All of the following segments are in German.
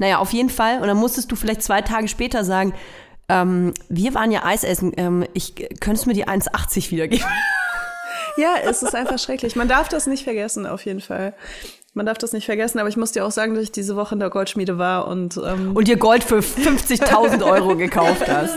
Naja, auf jeden Fall. Und dann musstest du vielleicht zwei Tage später sagen, ähm, wir waren ja Eis essen, ähm, ich, könntest du mir die 1,80 wiedergeben? Ja, es ist einfach schrecklich. Man darf das nicht vergessen, auf jeden Fall. Man darf das nicht vergessen, aber ich muss dir auch sagen, dass ich diese Woche in der Goldschmiede war und ähm und dir Gold für 50.000 Euro gekauft hast.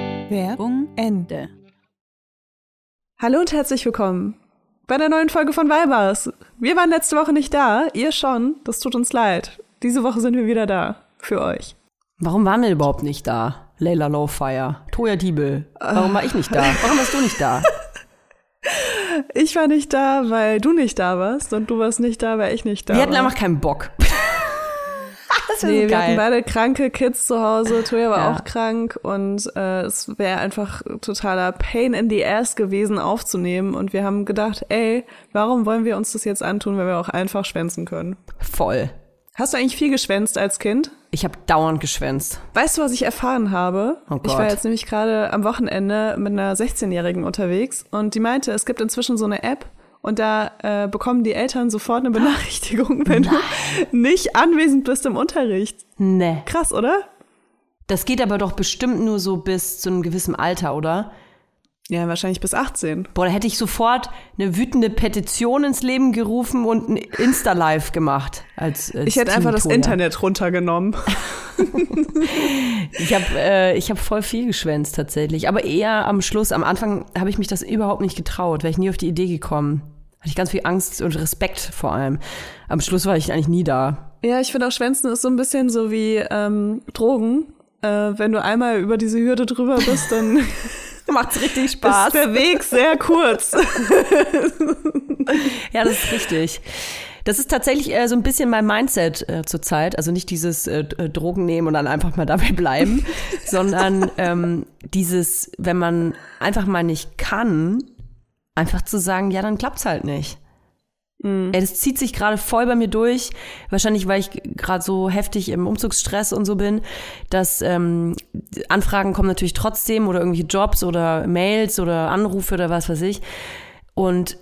Werbung Ende. Hallo und herzlich willkommen bei der neuen Folge von Vibers. Wir waren letzte Woche nicht da, ihr schon. Das tut uns leid. Diese Woche sind wir wieder da für euch. Warum waren wir überhaupt nicht da? Layla Lowfire, Toya Diebel. Warum war ich nicht da? Warum warst du nicht da? Ich war nicht da, weil du nicht da warst und du warst nicht da, weil ich nicht da Wir hatten war. einfach keinen Bock. Das Nee, wir hatten beide kranke Kids zu Hause. Toya war Ja. auch krank und äh, es wäre einfach totaler Pain in the ass gewesen aufzunehmen. Und wir haben gedacht, ey, warum wollen wir uns das jetzt antun, wenn wir auch einfach schwänzen können? Voll. Hast du eigentlich viel geschwänzt als Kind? Ich habe dauernd geschwänzt. Weißt du, was ich erfahren habe? Oh ich war jetzt nämlich gerade am Wochenende mit einer 16-Jährigen unterwegs und die meinte, es gibt inzwischen so eine App und da äh, bekommen die Eltern sofort eine Benachrichtigung, wenn du nicht anwesend bist im Unterricht. Nee. Krass, oder? Das geht aber doch bestimmt nur so bis zu einem gewissen Alter, oder? Ja, wahrscheinlich bis 18. Boah, da hätte ich sofort eine wütende Petition ins Leben gerufen und ein Insta-Live gemacht. Als, als Ich hätte einfach das. Internet runtergenommen. Ich habe äh, ich hab voll viel geschwänzt tatsächlich. Aber eher am Schluss, am Anfang habe ich mich das überhaupt nicht getraut, wäre ich nie auf die Idee gekommen. Hatte ich ganz viel Angst und Respekt vor allem. Am Schluss war ich eigentlich nie da. Ja, ich finde auch Schwänzen ist so ein bisschen so wie ähm, Drogen. Äh, wenn du einmal über diese Hürde drüber bist, dann Macht's richtig ist der Weg sehr kurz. Ja, das ist richtig. Das ist tatsächlich äh, so ein bisschen mein Mindset äh, zurzeit. Also nicht dieses äh, äh, Drogen nehmen und dann einfach mal dabei bleiben, sondern ähm, dieses, wenn man einfach mal nicht kann, einfach zu sagen, ja, dann klappt's halt nicht. Ey, das zieht sich gerade voll bei mir durch. Wahrscheinlich, weil ich gerade so heftig im Umzugsstress und so bin, dass ähm, Anfragen kommen natürlich trotzdem oder irgendwelche Jobs oder Mails oder Anrufe oder was weiß ich. Und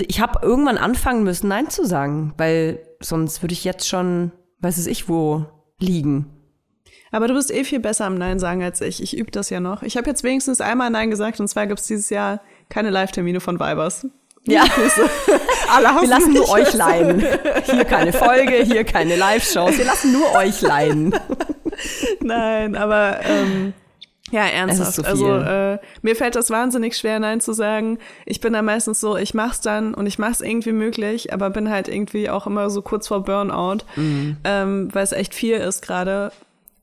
ich habe irgendwann anfangen müssen, Nein zu sagen, weil sonst würde ich jetzt schon, weiß es ich, wo liegen. Aber du bist eh viel besser am Nein sagen als ich. Ich übe das ja noch. Ich habe jetzt wenigstens einmal Nein gesagt und zwar gibt's dieses Jahr keine Live-Termine von Vibers. Ja, wir lassen nur euch leiden. Hier keine Folge, hier keine Live-Shows. Wir lassen nur euch leiden. Nein, aber ähm, ja, ernsthaft. viel. Also äh, mir fällt das wahnsinnig schwer, Nein zu sagen. Ich bin da meistens so, ich mach's dann und ich mach's irgendwie möglich, aber bin halt irgendwie auch immer so kurz vor Burnout, ähm, weil es echt viel ist gerade.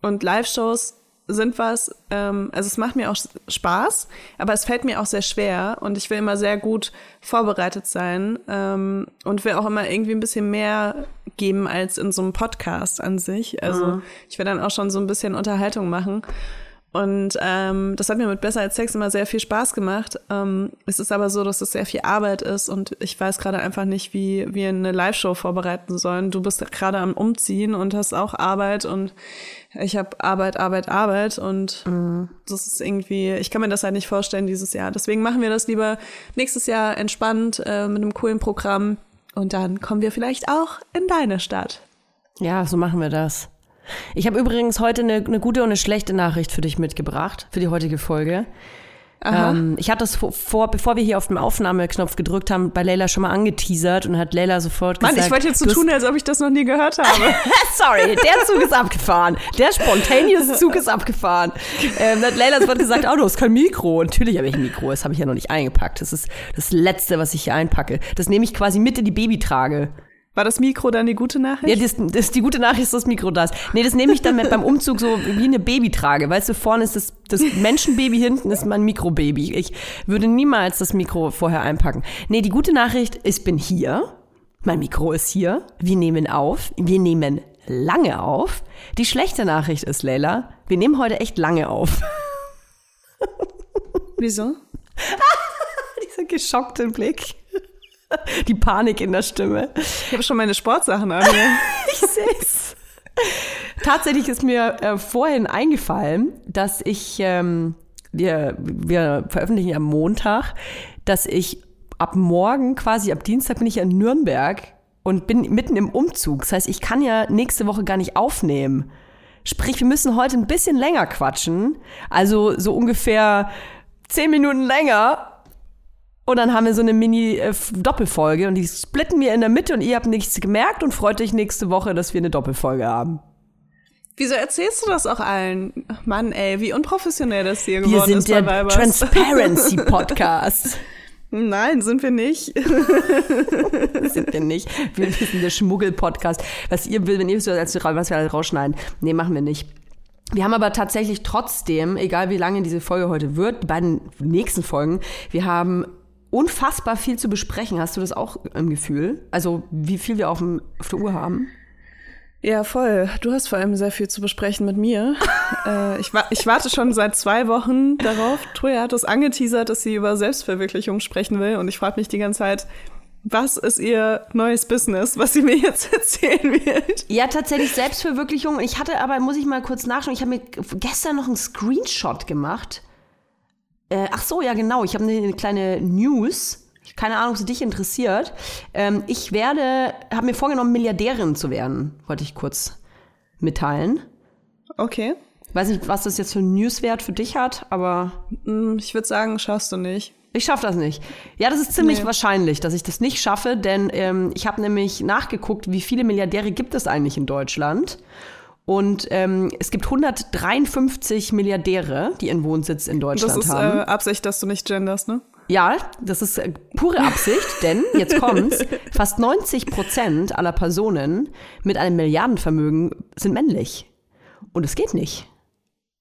Und Live-Shows sind was, ähm, also es macht mir auch Spaß, aber es fällt mir auch sehr schwer und ich will immer sehr gut vorbereitet sein ähm, und will auch immer irgendwie ein bisschen mehr geben als in so einem Podcast an sich. Also ich will dann auch schon so ein bisschen Unterhaltung machen. Und ähm, das hat mir mit Besser als Sex immer sehr viel Spaß gemacht. Ähm, es ist aber so, dass es sehr viel Arbeit ist und ich weiß gerade einfach nicht, wie wir eine Live-Show vorbereiten sollen. Du bist gerade am Umziehen und hast auch Arbeit und ich habe Arbeit, Arbeit, Arbeit und das ist irgendwie, ich kann mir das halt nicht vorstellen dieses Jahr. Deswegen machen wir das lieber nächstes Jahr entspannt äh, mit einem coolen Programm und dann kommen wir vielleicht auch in deine Stadt. Ja, so machen wir das. Ich habe übrigens heute eine, eine gute und eine schlechte Nachricht für dich mitgebracht, für die heutige Folge. Ähm, ich hatte das vor, vor, bevor wir hier auf den Aufnahmeknopf gedrückt haben, bei Leila schon mal angeteasert und hat Leila sofort Mann, gesagt. ich wollte jetzt so tun, als ob ich das noch nie gehört habe. Sorry, der Zug ist abgefahren. Der spontaneous Zug ist abgefahren. Ähm, hat Leila sofort gesagt, oh, du hast kein Mikro. Natürlich habe ich ein Mikro, das habe ich ja noch nicht eingepackt. Das ist das Letzte, was ich hier einpacke. Das nehme ich quasi mit in die Babytrage. War das Mikro dann die gute Nachricht? Ja, das, das ist die gute Nachricht, ist das Mikro das. Nee, das nehme ich dann mit beim Umzug so wie eine Babytrage. Weißt du, vorne ist das, das Menschenbaby, hinten ist mein Mikrobaby. Ich würde niemals das Mikro vorher einpacken. Nee, die gute Nachricht, ich bin hier. Mein Mikro ist hier. Wir nehmen auf. Wir nehmen lange auf. Die schlechte Nachricht ist, Leila, wir nehmen heute echt lange auf. Wieso? Dieser geschockte Blick. Die Panik in der Stimme. Ich habe schon meine Sportsachen an mir. Ich seh's. Tatsächlich ist mir äh, vorhin eingefallen, dass ich, ähm, wir, wir veröffentlichen am Montag, dass ich ab morgen, quasi ab Dienstag bin ich in Nürnberg und bin mitten im Umzug. Das heißt, ich kann ja nächste Woche gar nicht aufnehmen. Sprich, wir müssen heute ein bisschen länger quatschen. Also so ungefähr zehn Minuten länger. Und dann haben wir so eine Mini-Doppelfolge und die splitten wir in der Mitte und ihr habt nichts gemerkt und freut euch nächste Woche, dass wir eine Doppelfolge haben. Wieso erzählst du das auch allen? Mann, ey, wie unprofessionell das hier Wir geworden sind ist der bei Vibers. Transparency Podcast. Nein, sind wir nicht. sind wir nicht. Wir, wir sind der Schmuggel-Podcast. Was ihr will, wenn ihr so als was wir alles rausschneiden. Nee, machen wir nicht. Wir haben aber tatsächlich trotzdem, egal wie lange diese Folge heute wird, die beiden nächsten Folgen, wir haben unfassbar viel zu besprechen. Hast du das auch im Gefühl? Also, wie viel wir auf, dem, auf der Uhr haben? Ja, voll. Du hast vor allem sehr viel zu besprechen mit mir. äh, ich, wa ich warte schon seit zwei Wochen darauf. Troja hat es angeteasert, dass sie über Selbstverwirklichung sprechen will. Und ich frage mich die ganze Zeit, was ist ihr neues Business, was sie mir jetzt erzählen wird? Ja, tatsächlich Selbstverwirklichung. Ich hatte aber, muss ich mal kurz nachschauen, ich habe mir gestern noch einen Screenshot gemacht. Äh, ach so, ja genau, ich habe eine kleine News. Keine Ahnung, ob sie dich interessiert. Ähm, ich werde, habe mir vorgenommen, Milliardärin zu werden, wollte ich kurz mitteilen. Okay. Weiß nicht, was das jetzt für einen Newswert für dich hat, aber Hm, Ich würde sagen, schaffst du nicht. ich schaffe das nicht. Ja, das ist ziemlich Nee. wahrscheinlich, dass ich das nicht schaffe, denn ähm, ich habe nämlich nachgeguckt, wie viele Milliardäre gibt es eigentlich in Deutschland. Und ähm, es gibt 153 Milliardäre, die ihren Wohnsitz in Das Deutschland ist äh, haben. Absicht, dass du nicht genderst, ne? Ja, das ist äh, pure Absicht, denn jetzt kommt's: Fast 90 Prozent aller Personen mit einem Milliardenvermögen sind männlich. Und es geht nicht.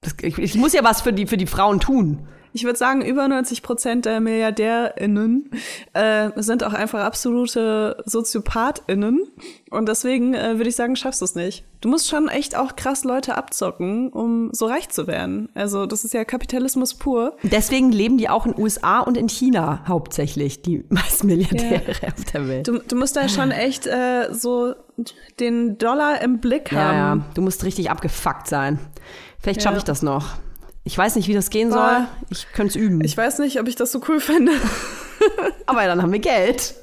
Das, ich, ich muss ja was für die, für die Frauen tun. Ich würde sagen, über 90 Prozent der MilliardärInnen äh, sind auch einfach absolute SoziopathInnen. Und deswegen äh, würde ich sagen, schaffst du es nicht. Du musst schon echt auch krass Leute abzocken, um so reich zu werden. Also das ist ja Kapitalismus pur. Deswegen leben die auch in USA und in China hauptsächlich, die meisten Milliardäre auf der Welt. Du, du musst da schon echt äh, so den Dollar im Blick ja, ja, haben. du musst richtig abgefuckt sein. Vielleicht Ja. schaffe ich das noch. Ich weiß nicht, wie das gehen soll. Ich könnte es üben. Ich weiß nicht, ob ich das so cool finde. Aber dann haben wir Geld.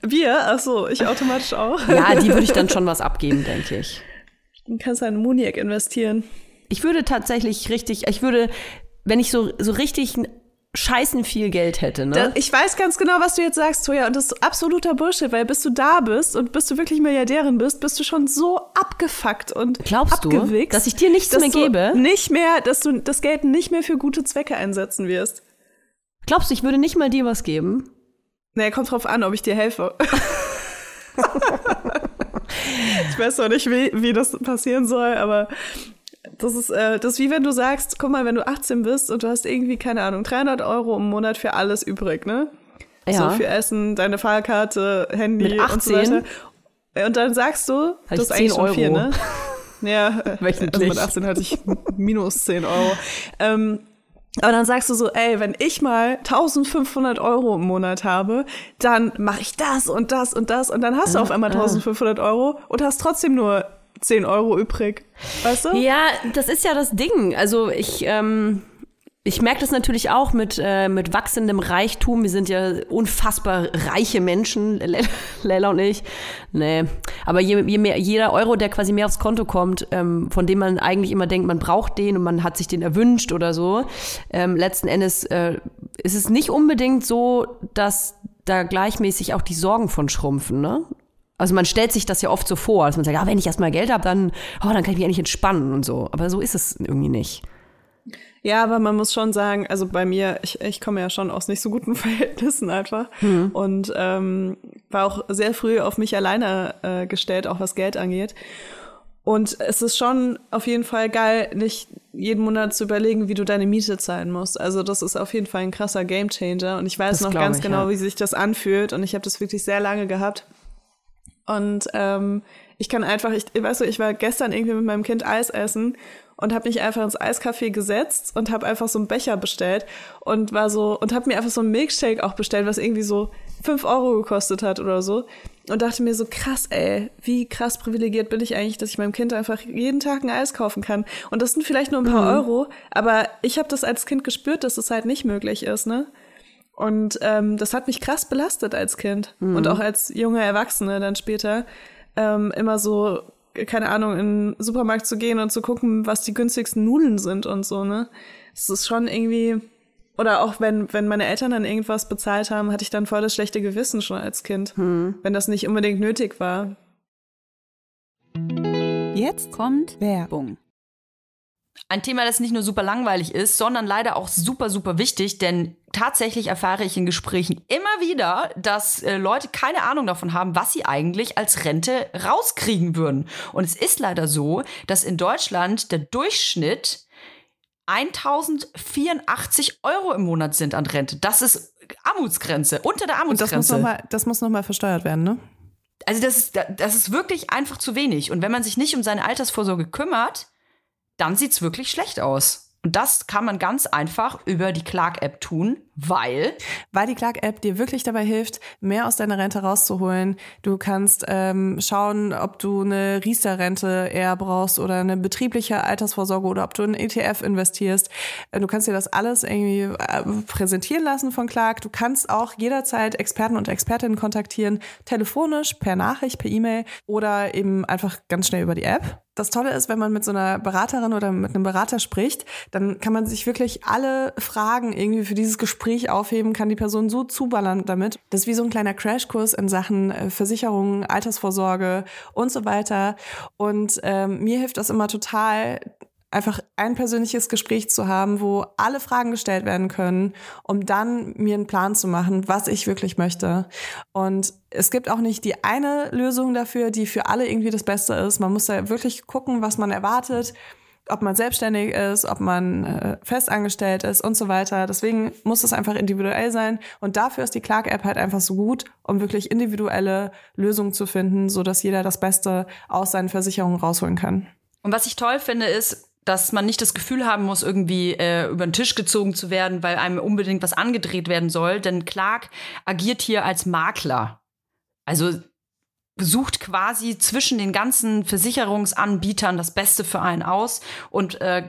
Wir? Ach so, ich automatisch auch. Ja, die würde ich dann schon was abgeben, denke ich. Du kannst halt in Muniac investieren. Ich würde tatsächlich richtig, ich würde, wenn ich so, so richtig scheißen viel Geld hätte, ne? Da, ich weiß ganz genau, was du jetzt sagst, Toja, und das ist absoluter Bullshit, weil bis du da bist und bis du wirklich Milliardärin bist, bist du schon so abgefuckt und Glaubst du, abgewichst, dass ich dir nichts dass mehr du gebe? Nicht mehr, dass du das Geld nicht mehr für gute Zwecke einsetzen wirst. Glaubst du, ich würde nicht mal dir was geben? Naja, kommt drauf an, ob ich dir helfe. ich weiß noch nicht, wie, wie das passieren soll, aber das ist, äh, das ist wie wenn du sagst, guck mal, wenn du 18 bist und du hast irgendwie, keine Ahnung, 300 Euro im Monat für alles übrig, ne? Ja. So für Essen, deine Fahrkarte, Handy Mit und so 18? weiter. Und dann sagst du, das ist 10 eigentlich schon viel, ne? Ja, äh, also mit 18 hatte ich minus 10 Euro. Ähm, aber dann sagst du so, ey, wenn ich mal 1500 Euro im Monat habe, dann mache ich das und das und das und dann hast du auf einmal 1500 Euro und hast trotzdem nur 10 Euro übrig. Weißt du? Ja, das ist ja das Ding. Also ich, ähm, ich merke das natürlich auch mit, äh, mit wachsendem Reichtum. Wir sind ja unfassbar reiche Menschen, Le- Leila und ich. Nee. Aber je, je mehr, jeder Euro, der quasi mehr aufs Konto kommt, ähm, von dem man eigentlich immer denkt, man braucht den und man hat sich den erwünscht oder so, ähm, letzten Endes äh, ist es nicht unbedingt so, dass da gleichmäßig auch die Sorgen von schrumpfen, ne? Also man stellt sich das ja oft so vor, dass man sagt, ja, wenn ich erstmal Geld habe, dann, oh, dann kann ich mich endlich entspannen und so. Aber so ist es irgendwie nicht. Ja, aber man muss schon sagen, also bei mir, ich, ich komme ja schon aus nicht so guten Verhältnissen einfach und ähm, war auch sehr früh auf mich alleine äh, gestellt, auch was Geld angeht. Und es ist schon auf jeden Fall geil, nicht jeden Monat zu überlegen, wie du deine Miete zahlen musst. Also das ist auf jeden Fall ein krasser Gamechanger. Und ich weiß Das noch ganz ich, genau, ja. wie sich das anfühlt. Und ich habe das wirklich sehr lange gehabt. Und ähm, ich kann einfach, ich weißt du, ich war gestern irgendwie mit meinem Kind Eis essen und habe mich einfach ins Eiscafé gesetzt und habe einfach so einen Becher bestellt und war so und habe mir einfach so einen Milkshake auch bestellt, was irgendwie so fünf Euro gekostet hat oder so. Und dachte mir so krass, ey, wie krass privilegiert bin ich eigentlich, dass ich meinem Kind einfach jeden Tag ein Eis kaufen kann. Und das sind vielleicht nur ein paar Euro, aber ich habe das als Kind gespürt, dass es halt nicht möglich ist, ne? Und ähm, das hat mich krass belastet als Kind und auch als junge Erwachsene dann später ähm, immer so, keine Ahnung, in den Supermarkt zu gehen und zu gucken, was die günstigsten Nudeln sind und so, ne? Es ist schon irgendwie, oder auch wenn, wenn meine Eltern dann irgendwas bezahlt haben, hatte ich dann voll das schlechte Gewissen schon als Kind, wenn das nicht unbedingt nötig war. Jetzt kommt Werbung. Ein Thema, das nicht nur super langweilig ist, sondern leider auch super, super wichtig, denn tatsächlich erfahre ich in Gesprächen immer wieder, dass äh, Leute keine Ahnung davon haben, was sie eigentlich als Rente rauskriegen würden. Und es ist leider so, dass in Deutschland der Durchschnitt 1084 Euro im Monat sind an Rente. Das ist Armutsgrenze, unter der Und das muss Armutsgrenze. nochmal, das muss noch mal versteuert werden, ne? Also das ist, das ist wirklich einfach zu wenig. Und wenn man sich nicht um seine Altersvorsorge kümmert, dann sieht's wirklich schlecht aus. Und das kann man ganz einfach über die Clark-App tun, weil Weil die Clark-App dir wirklich dabei hilft, mehr aus deiner Rente rauszuholen. Du kannst ähm, schauen, ob du eine Riester-Rente eher brauchst oder eine betriebliche Altersvorsorge oder ob du in ETF investierst. Äh, Du kannst dir das alles irgendwie äh, präsentieren lassen von Clark. Du kannst auch jederzeit Experten und Expertinnen kontaktieren, telefonisch, per Nachricht, per E-Mail oder eben einfach ganz schnell über die App. Das Tolle ist, wenn man mit so einer Beraterin oder mit einem Berater spricht, dann kann man sich wirklich alle Fragen irgendwie für dieses Gespräch aufheben, kann die Person so zuballern damit. Das ist wie so ein kleiner Crashkurs in Sachen äh, Versicherungen, Altersvorsorge und so weiter. Und ähm, mir hilft das immer total, einfach ein persönliches Gespräch zu haben, wo alle Fragen gestellt werden können, um dann mir einen Plan zu machen, was ich wirklich möchte. Und es gibt auch nicht die eine Lösung dafür, die für alle irgendwie das Beste ist. Man muss da wirklich gucken, was man erwartet, ob man selbstständig ist, ob man äh, festangestellt ist und so weiter. Deswegen muss es einfach individuell sein. Und dafür ist die Clark-App halt einfach so gut, um wirklich individuelle Lösungen zu finden, so jeder das Beste aus seinen Versicherungen rausholen kann. Und was ich toll finde, ist, dass man nicht das Gefühl haben muss, irgendwie äh, über den Tisch gezogen zu werden, weil einem unbedingt was angedreht werden soll. Denn Clark agiert hier als Makler. Also sucht quasi zwischen den ganzen Versicherungsanbietern das Beste für einen aus und äh,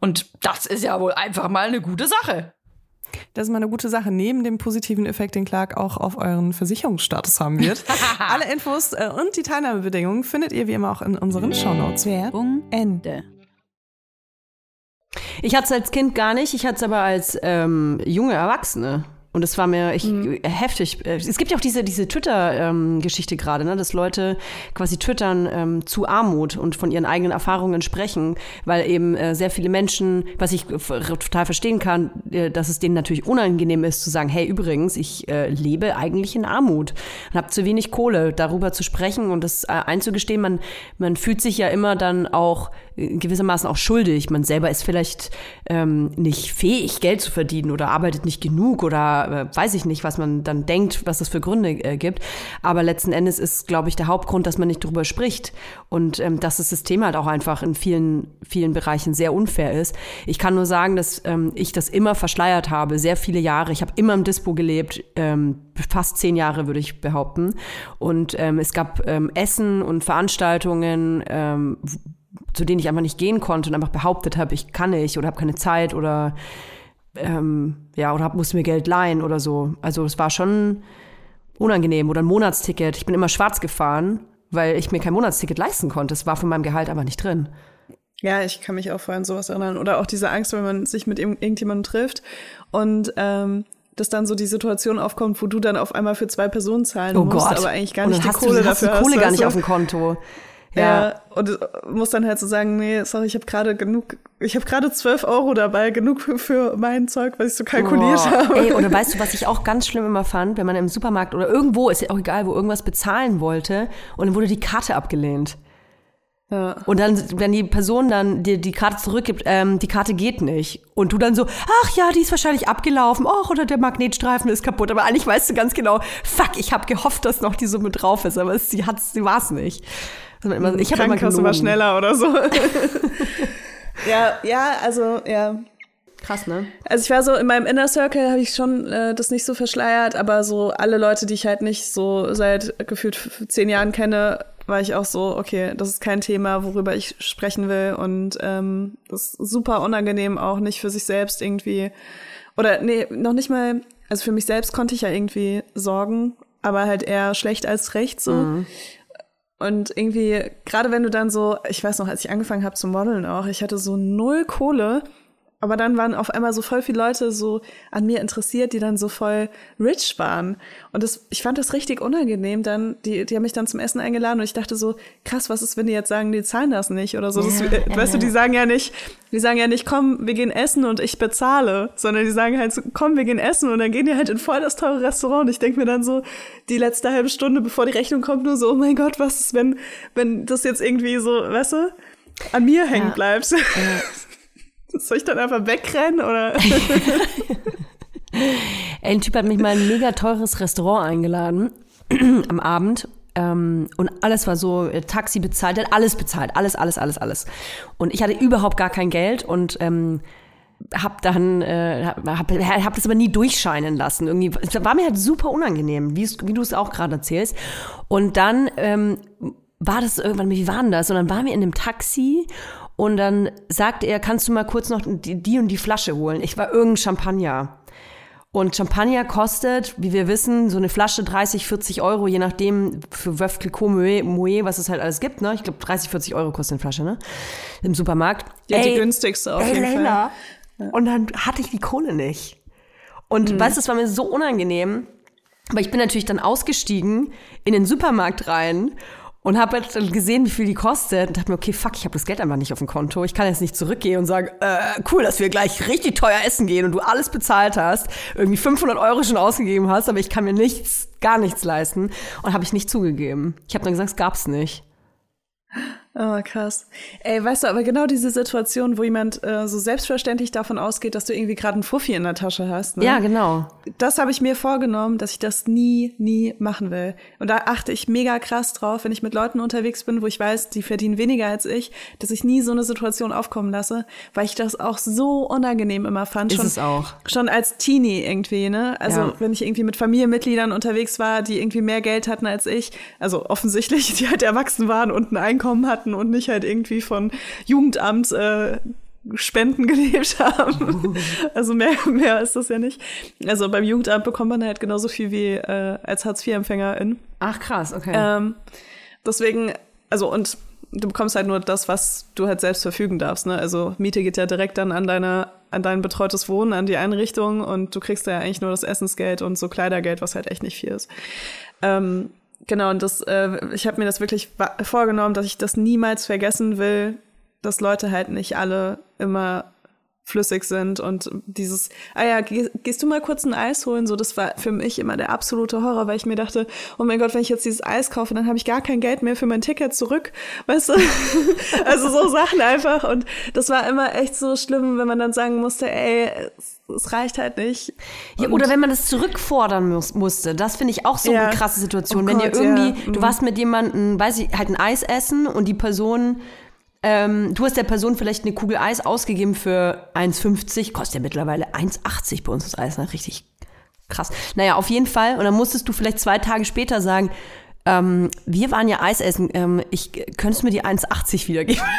Und das ist ja wohl einfach mal eine gute Sache. Das ist mal eine gute Sache. Neben dem positiven Effekt, den Clark auch auf euren Versicherungsstatus haben wird. Alle Infos äh, und die Teilnahmebedingungen findet ihr wie immer auch in unseren Shownotes. Werbung Ende. Ich hatte es als Kind gar nicht, ich hatte es aber als ähm, junge Erwachsene. Und es war mir ich, heftig. Äh, Es gibt ja auch diese, diese Twitter-Geschichte gerade, ne, dass Leute quasi twittern ähm, zu Armut und von ihren eigenen Erfahrungen sprechen, weil eben äh, sehr viele Menschen, was ich total verstehen kann, äh, dass es denen natürlich unangenehm ist zu sagen, hey, übrigens, ich äh, lebe eigentlich in Armut und habe zu wenig Kohle, darüber zu sprechen und das äh, einzugestehen. Man, man fühlt sich ja immer dann auch äh, gewissermaßen auch schuldig. Man selber ist vielleicht ähm, nicht fähig, Geld zu verdienen oder arbeitet nicht genug oder äh, weiß ich nicht, was man dann denkt, was das für Gründe äh, gibt. Aber letzten Endes ist, glaube ich, der Hauptgrund, dass man nicht drüber spricht und ähm, dass das System halt auch einfach in vielen, vielen Bereichen sehr unfair ist. Ich kann nur sagen, dass ähm, ich das immer verschleiert habe, sehr viele Jahre. Ich habe immer im Dispo gelebt, ähm, fast zehn Jahre würde ich behaupten. Und ähm, es gab ähm, Essen und Veranstaltungen, ähm, zu denen ich einfach nicht gehen konnte und einfach behauptet habe, ich kann nicht oder habe keine Zeit oder ähm, ja oder hab, muss mir Geld leihen oder so. Also es war schon unangenehm oder ein Monatsticket. Ich bin immer schwarz gefahren, weil ich mir kein Monatsticket leisten konnte. Es war von meinem Gehalt aber nicht drin. Ja, ich kann mich auch vorhin sowas erinnern. Oder auch diese Angst, wenn man sich mit irgend- irgendjemandem trifft und ähm, dass dann so die Situation aufkommt, wo du dann auf einmal für zwei Personen zahlen Oh musst, Gott. aber eigentlich gar nicht die hast Kohle du, hast dafür die Kohle hast. gar nicht auf dem Konto. Ja. Ja, und äh, muss dann halt so sagen, nee, sorry, ich habe gerade genug, ich habe gerade 12 Euro dabei, genug für, für mein Zeug, was ich so kalkuliert Boah. habe. Ey, oder weißt du, was ich auch ganz schlimm immer fand, wenn man im Supermarkt oder irgendwo, ist ja auch egal, wo irgendwas bezahlen wollte und dann wurde die Karte abgelehnt. Ja. Und dann, wenn die Person dann dir die Karte zurückgibt, ähm, die Karte geht nicht. Und du dann so, ach ja, die ist wahrscheinlich abgelaufen. Och, oder der Magnetstreifen ist kaputt. Aber eigentlich weißt du ganz genau, fuck, ich habe gehofft, dass noch die Summe drauf ist. Aber es, sie hat's, sie war's nicht. Immer, ich habe immer Krankenkasse war gelogen. schneller oder so. ja, ja, also, ja. Krass, ne? Also ich war so, in meinem Inner Circle habe ich schon äh, das nicht so verschleiert, aber so alle Leute, die ich halt nicht so seit gefühlt zehn Jahren kenne, war ich auch so, okay, das ist kein Thema, worüber ich sprechen will und ähm, das ist super unangenehm auch nicht für sich selbst irgendwie oder nee, noch nicht mal, also für mich selbst konnte ich ja irgendwie sorgen, aber halt eher schlecht als recht so. Und irgendwie, gerade wenn du dann so, ich weiß noch, als ich angefangen habe zu modeln auch, ich hatte so null Kohle, aber dann waren auf einmal so voll viele Leute so an mir interessiert, die dann so voll rich waren. Und das, ich fand das richtig unangenehm. Dann, die, die haben mich dann zum Essen eingeladen und ich dachte so, krass, was ist, wenn die jetzt sagen, die zahlen das nicht oder so. Das, Ja, äh, ja, weißt du, die sagen ja nicht, die sagen ja nicht, komm, wir gehen essen und ich bezahle, sondern die sagen halt so, komm, wir gehen essen und dann gehen die halt in voll das teure Restaurant. Und ich denke mir dann so, die letzte halbe Stunde, bevor die Rechnung kommt, nur so, oh mein Gott, was ist, wenn, wenn das jetzt irgendwie so, weißt du, an mir hängen bleibt. Soll ich dann einfach wegrennen oder? Ein Typ hat mich mal in ein mega teures Restaurant eingeladen am Abend. Ähm, und alles war so, äh, Taxi bezahlt, hat alles bezahlt, alles, alles, alles, alles. Und ich hatte überhaupt gar kein Geld und ähm, hab dann, äh, hab, hab, das aber nie durchscheinen lassen. Irgendwie, es war mir halt super unangenehm, wie du es auch gerade erzählst. Und dann ähm, war das irgendwann, wie war denn das? Und dann waren wir in einem Taxi und dann sagte er, kannst du mal kurz noch die, die und die Flasche holen? Ich war irgendein Champagner. Und Champagner kostet, wie wir wissen, so eine Flasche 30, 40 Euro, je nachdem für Veuve Clicquot, Moet, was es halt alles gibt, ne? Ich glaube 30, 40 Euro kostet eine Flasche, ne? Im Supermarkt. Ja, die günstigste auf ey, jeden Fall. Leila. Und dann hatte ich die Kohle nicht. Und weißt du, es war mir so unangenehm, aber ich bin natürlich dann ausgestiegen in den Supermarkt rein und habe dann gesehen, wie viel die kostet und dachte mir, okay, fuck, ich habe das Geld einfach nicht auf dem Konto. Ich kann jetzt nicht zurückgehen und sagen, äh, cool, dass wir gleich richtig teuer essen gehen und du alles bezahlt hast, irgendwie 500 Euro schon ausgegeben hast, aber ich kann mir nichts, gar nichts leisten und habe ich nicht zugegeben. Ich habe dann gesagt, es gab's nicht. Oh, krass. Ey, weißt du, aber genau diese Situation, wo jemand äh, so selbstverständlich davon ausgeht, dass du irgendwie gerade einen Fuffi in der Tasche hast. Ne? Ja, genau. Das habe ich mir vorgenommen, dass ich das nie, nie machen will. Und da achte ich mega krass drauf, wenn ich mit Leuten unterwegs bin, wo ich weiß, die verdienen weniger als ich, dass ich nie so eine Situation aufkommen lasse, weil ich das auch so unangenehm immer fand. Ist schon, es auch. Schon als Teenie irgendwie, ne? Also Ja. wenn ich irgendwie mit Familienmitgliedern unterwegs war, die irgendwie mehr Geld hatten als ich, also offensichtlich, die halt erwachsen waren und ein Einkommen hatten und nicht halt irgendwie von Jugendamt äh, Spenden gelebt haben. Also mehr, mehr ist das ja nicht. Also beim Jugendamt bekommt man halt genauso viel wie äh, als Hartz-IV-Empfängerin. Ach krass, okay. Ähm, deswegen, also und du bekommst halt nur das, was du halt selbst verfügen darfst. Ne? Also Miete geht ja direkt dann an deine, an dein betreutes Wohnen, an die Einrichtung und du kriegst da ja eigentlich nur das Essensgeld und so Kleidergeld, was halt echt nicht viel ist. Ähm, genau, und das, äh, ich habe mir das wirklich vorgenommen, dass ich das niemals vergessen will, dass Leute halt nicht alle immer flüssig sind und dieses, ah ja, geh, gehst du mal kurz ein Eis holen? So, das war für mich immer der absolute Horror, weil ich mir dachte, oh mein Gott, wenn ich jetzt dieses Eis kaufe, dann habe ich gar kein Geld mehr für mein Ticket zurück, weißt du? also so Sachen einfach und das war immer echt so schlimm, wenn man dann sagen musste, ey, es, reicht halt nicht. Ja, oder wenn man das zurückfordern muss, musste. Das finde ich auch so Ja. eine krasse Situation. Oh wenn Gott, ihr irgendwie, ja. Mhm. du warst mit jemandem, weiß ich, halt ein Eis essen und die Person, ähm, du hast der Person vielleicht eine Kugel Eis ausgegeben für 1,50, kostet ja mittlerweile 1,80 bei uns das Eis, ne? richtig krass. Naja, auf jeden Fall. Und dann musstest du vielleicht zwei Tage später sagen, ähm, wir waren ja Eis essen, ähm, ich könntest mir die 1,80 wiedergeben.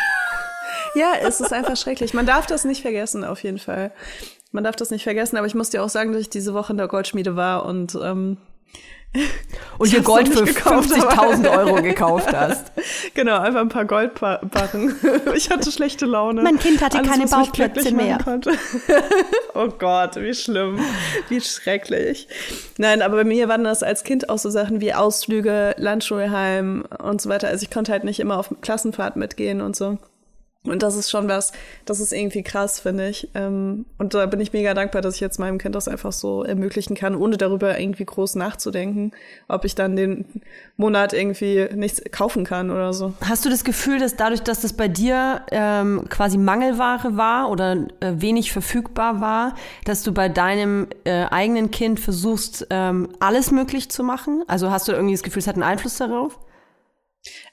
Ja, es ist einfach schrecklich. Man darf das nicht vergessen, auf jeden Fall. Man darf das nicht vergessen, aber ich muss dir auch sagen, dass ich diese Woche in der Goldschmiede war und ähm, Und hab's Gold für nicht gekauft, 50.000 Euro gekauft hast. genau, einfach ein paar Goldbarren. Ich hatte schlechte Laune. Mein Kind hatte Alles, keine Bauchplätze mehr. oh Gott, wie schlimm, wie schrecklich. Nein, aber bei mir waren das als Kind auch so Sachen wie Ausflüge, Landschulheim und so weiter. Also ich konnte halt nicht immer auf Klassenfahrt mitgehen und so. Und das ist schon was, das ist irgendwie krass, finde ich. Ähm, und da bin ich mega dankbar, dass ich jetzt meinem Kind das einfach so ermöglichen kann, ohne darüber irgendwie groß nachzudenken, ob ich dann den Monat irgendwie nichts kaufen kann oder so. Hast du das Gefühl, dass dadurch, dass das bei dir ähm, quasi Mangelware war oder äh, wenig verfügbar war, dass du bei deinem äh, eigenen Kind versuchst, ähm, alles möglich zu machen? Also hast du irgendwie das Gefühl, es hat einen Einfluss darauf?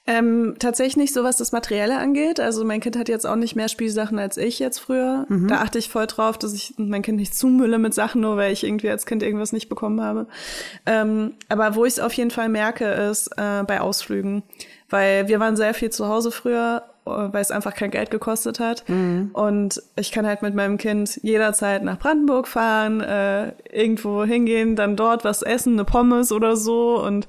Ähm, tatsächlich nicht so, was das Materielle angeht. Also mein Kind hat jetzt auch nicht mehr Spielsachen als ich jetzt früher. Da achte ich voll drauf, dass ich mein Kind nicht zumülle mit Sachen, nur weil ich irgendwie als Kind irgendwas nicht bekommen habe. Ähm, aber wo ich es auf jeden Fall merke, ist äh, bei Ausflügen. Weil wir waren sehr viel zu Hause früher, äh, weil es einfach kein Geld gekostet hat. Und ich kann halt mit meinem Kind jederzeit nach Brandenburg fahren, äh, irgendwo hingehen, dann dort was essen, eine Pommes oder so und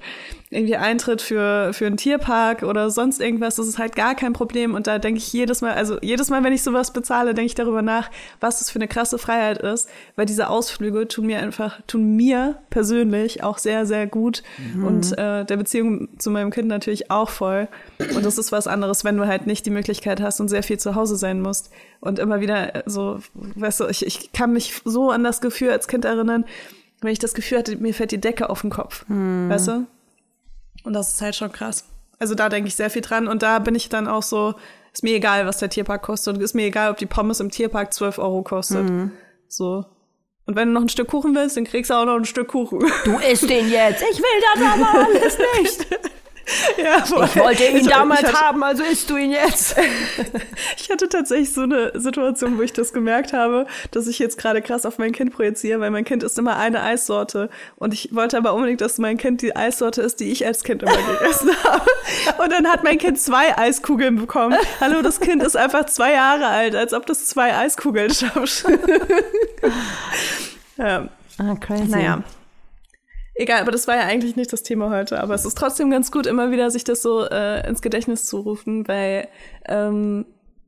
irgendwie Eintritt für, für einen Tierpark oder sonst irgendwas, das ist halt gar kein Problem. Und da denke ich jedes Mal, also jedes Mal, wenn ich sowas bezahle, denke ich darüber nach, was das für eine krasse Freiheit ist, weil diese Ausflüge tun mir einfach, tun mir persönlich auch sehr, sehr gut und äh, der Beziehung zu meinem Kind natürlich auch voll. Und das ist was anderes, wenn du halt nicht die Möglichkeit hast und sehr viel zu Hause sein musst. Und immer wieder äh, so, weißt du, ich, ich kann mich so an das Gefühl als Kind erinnern, wenn ich das Gefühl hatte, mir fällt die Decke auf den Kopf. Weißt du? Und das ist halt schon krass. Also da denke ich sehr viel dran. Und da bin ich dann auch so, ist mir egal, was der Tierpark kostet. Und ist mir egal, ob die Pommes im Tierpark 12 Euro kostet. So. Und wenn du noch ein Stück Kuchen willst, dann kriegst du auch noch ein Stück Kuchen. Du isst den jetzt. Ich will das aber alles nicht. Ja. Ich wollte ihn damals hatte, haben, also isst du ihn jetzt. Ich hatte tatsächlich so eine Situation, wo ich das gemerkt habe, dass ich jetzt gerade krass auf mein Kind projiziere, weil mein Kind isst immer eine Eissorte. Und ich wollte aber unbedingt, dass mein Kind die Eissorte ist, die ich als Kind immer gegessen habe. Und dann hat mein Kind zwei Eiskugeln bekommen. Hallo, das Kind ist einfach zwei Jahre alt, als ob das zwei Eiskugeln schafft. ja, Ah, crazy. naja. Egal, aber das war ja eigentlich nicht das Thema heute. Aber es ist trotzdem ganz gut, immer wieder sich das so äh, ins Gedächtnis zu rufen, weil ähm,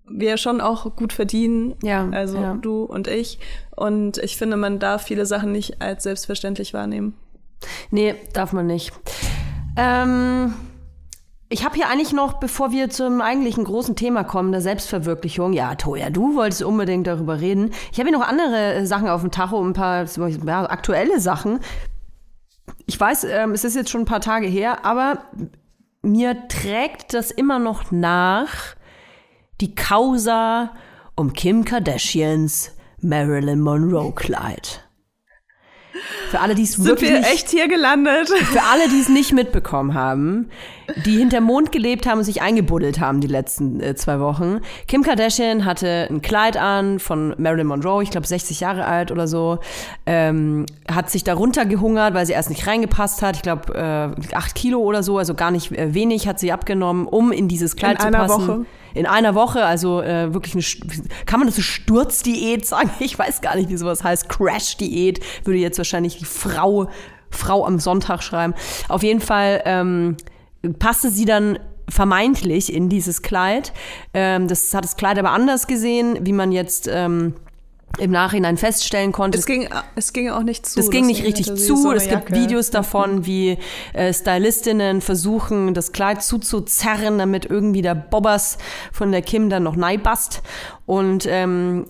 wir schon auch gut verdienen. Ja, Also ja. du und ich. Und ich finde, man darf viele Sachen nicht als selbstverständlich wahrnehmen. Nee, darf man nicht. Ähm, ich habe hier eigentlich noch, bevor wir zum eigentlichen großen Thema kommen, der Selbstverwirklichung. Ja, Toja, du wolltest unbedingt darüber reden. Ich habe hier noch andere Sachen auf dem Tacho, ein paar ja, aktuelle Sachen. Ich weiß, ähm, es ist jetzt schon ein paar Tage her, aber mir trägt das immer noch nach, die Causa um Kim Kardashians Marilyn Monroe Kleid. Für alle, die es Sind wirklich wir echt hier gelandet? für alle, die es nicht mitbekommen haben, die hinterm Mond gelebt haben und sich eingebuddelt haben die letzten äh, zwei Wochen. Kim Kardashian hatte ein Kleid an von Marilyn Monroe, ich glaube 60 Jahre alt oder so, ähm, hat sich darunter gehungert, weil sie erst nicht reingepasst hat. Ich glaube äh, acht Kilo oder so, also gar nicht äh, wenig hat sie abgenommen, um in dieses Kleid In zu passen. Woche. In einer Woche, also äh, wirklich eine, kann man das so Sturzdiät sagen? Ich weiß gar nicht, wie sowas heißt. Crash-Diät würde jetzt wahrscheinlich die Frau, Frau am Sonntag schreiben. Auf jeden Fall ähm, passte sie dann vermeintlich in dieses Kleid. Ähm, das hat das Kleid aber anders gesehen, wie man jetzt ähm, im Nachhinein feststellen konnte. Es ging, es ging auch nicht zu. Das ging nicht richtig zu. es gibt. Videos davon, wie äh, Stylistinnen versuchen, das Kleid zuzuzerren, damit irgendwie der Bobbers von der Kim dann noch neibast. Und ähm,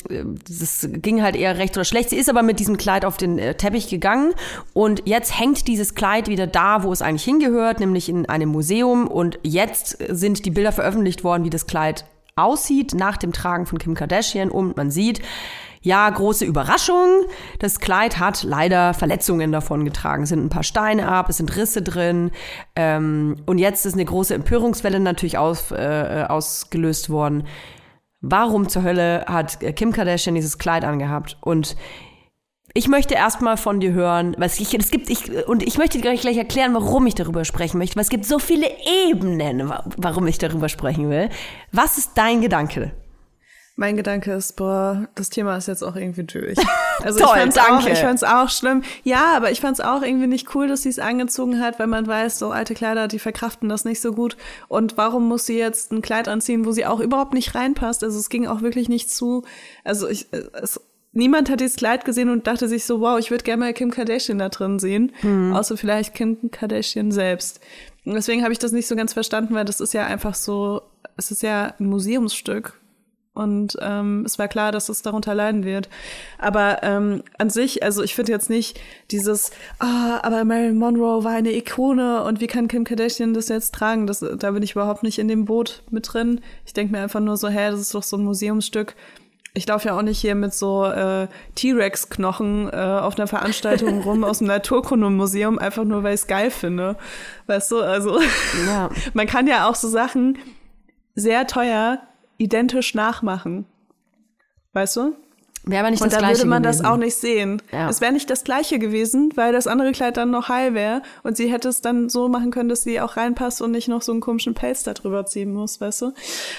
das ging halt eher recht oder schlecht. Sie ist aber mit diesem Kleid auf den äh, Teppich gegangen und jetzt hängt dieses Kleid wieder da, wo es eigentlich hingehört, nämlich in einem Museum. Und jetzt sind die Bilder veröffentlicht worden, wie das Kleid aussieht nach dem Tragen von Kim Kardashian und man sieht, ja, große Überraschung. Das Kleid hat leider Verletzungen davon getragen. Es sind ein paar Steine ab, es sind Risse drin. Ähm, und jetzt ist eine große Empörungswelle natürlich aus, äh, ausgelöst worden. Warum zur Hölle hat Kim Kardashian dieses Kleid angehabt? Und ich möchte erstmal von dir hören, was ich, es gibt, ich, und ich möchte dir gleich, erklären, warum ich darüber sprechen möchte, weil es gibt so viele Ebenen, wa- warum ich darüber sprechen will. Was ist dein Gedanke? Mein Gedanke ist, boah, das Thema ist jetzt auch irgendwie durch. Also Toll, ich fand's danke. Auch, ich fand's auch schlimm. Ja, aber ich fand's auch irgendwie nicht cool, dass sie es angezogen hat, weil man weiß, so alte Kleider, die verkraften das nicht so gut. Und warum muss sie jetzt ein Kleid anziehen, wo sie auch überhaupt nicht reinpasst? Also es ging auch wirklich nicht zu. Also ich, es, niemand hat dieses Kleid gesehen und dachte sich so, wow, ich würde gerne mal Kim Kardashian da drin sehen. Außer vielleicht Kim Kardashian selbst. Und deswegen habe ich das nicht so ganz verstanden, weil das ist ja einfach so, es ist ja ein Museumsstück. Und ähm, es war klar, dass es darunter leiden wird. Aber ähm, an sich, also ich finde jetzt nicht dieses, ah, aber Marilyn Monroe war eine Ikone und wie kann Kim Kardashian das jetzt tragen? Das, da bin ich überhaupt nicht in dem Boot mit drin. Ich denke mir einfach nur so, hä, das ist doch so ein Museumsstück. Ich laufe ja auch nicht hier mit so äh, T-Rex-Knochen äh, auf einer Veranstaltung rum aus dem Naturkundemuseum, einfach nur, weil ich es geil finde. Weißt du, also Ja. man kann ja auch so Sachen sehr teuer identisch nachmachen. Weißt du? Wäre aber nicht Und das da würde man gewesen. das auch nicht sehen. Ja. Es wäre nicht das gleiche gewesen, weil das andere Kleid dann noch heil wäre und sie hätte es dann so machen können, dass sie auch reinpasst und nicht noch so einen komischen Pelz da drüber ziehen muss, weißt du?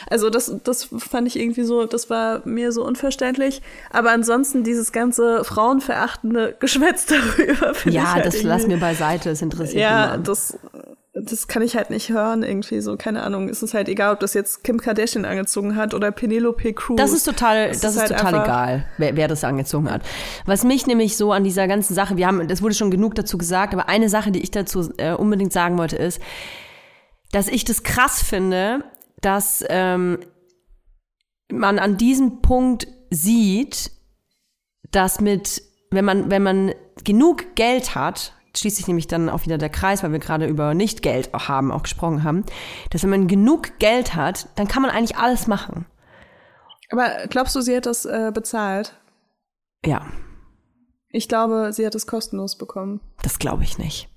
Also das, das fand ich irgendwie so, das war mir so unverständlich. Aber ansonsten dieses ganze frauenverachtende Geschwätz darüber finde ich Ja, halt das lass mir beiseite, das interessiert ja, niemanden. das, das kann ich halt nicht hören irgendwie so, keine Ahnung. Es ist halt egal, ob das jetzt Kim Kardashian angezogen hat oder Penelope Cruz. Das ist total, das, Das ist, ist halt total egal, wer, wer das angezogen hat. Was mich nämlich so an dieser ganzen Sache, wir haben, das wurde schon genug dazu gesagt, aber eine Sache, die ich dazu äh, unbedingt sagen wollte, ist, dass ich das krass finde, dass ähm, man an diesem Punkt sieht, dass mit, wenn man, wenn man genug Geld hat, schließt sich nämlich dann auch wieder der Kreis, weil wir gerade über Nicht-Geld haben, auch gesprochen haben, dass wenn man genug Geld hat, dann kann man eigentlich alles machen. Aber glaubst du, sie hat das äh, bezahlt? Ja, Ich glaube, sie hat es kostenlos bekommen. das glaube ich nicht.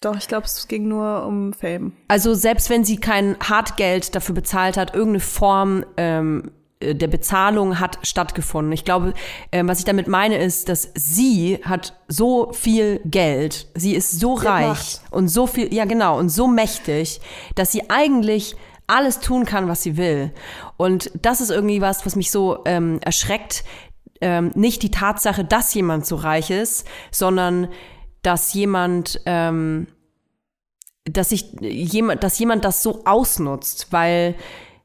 Doch, ich glaube, es ging nur um Fame. Also selbst wenn sie kein Hartgeld dafür bezahlt hat, irgendeine Form ähm, äh, der Bezahlung hat stattgefunden. Ich glaube, ähm, was ich damit meine, ist, dass sie hat so viel Geld, sie ist so Sie reich und so viel, ja genau, und so mächtig, dass sie eigentlich alles tun kann, was sie will. Und das ist irgendwie was, was mich so ähm, erschreckt. Ähm, nicht die Tatsache, dass jemand so reich ist, sondern dass jemand ähm, dass sich jemand, dass jemand das so ausnutzt, weil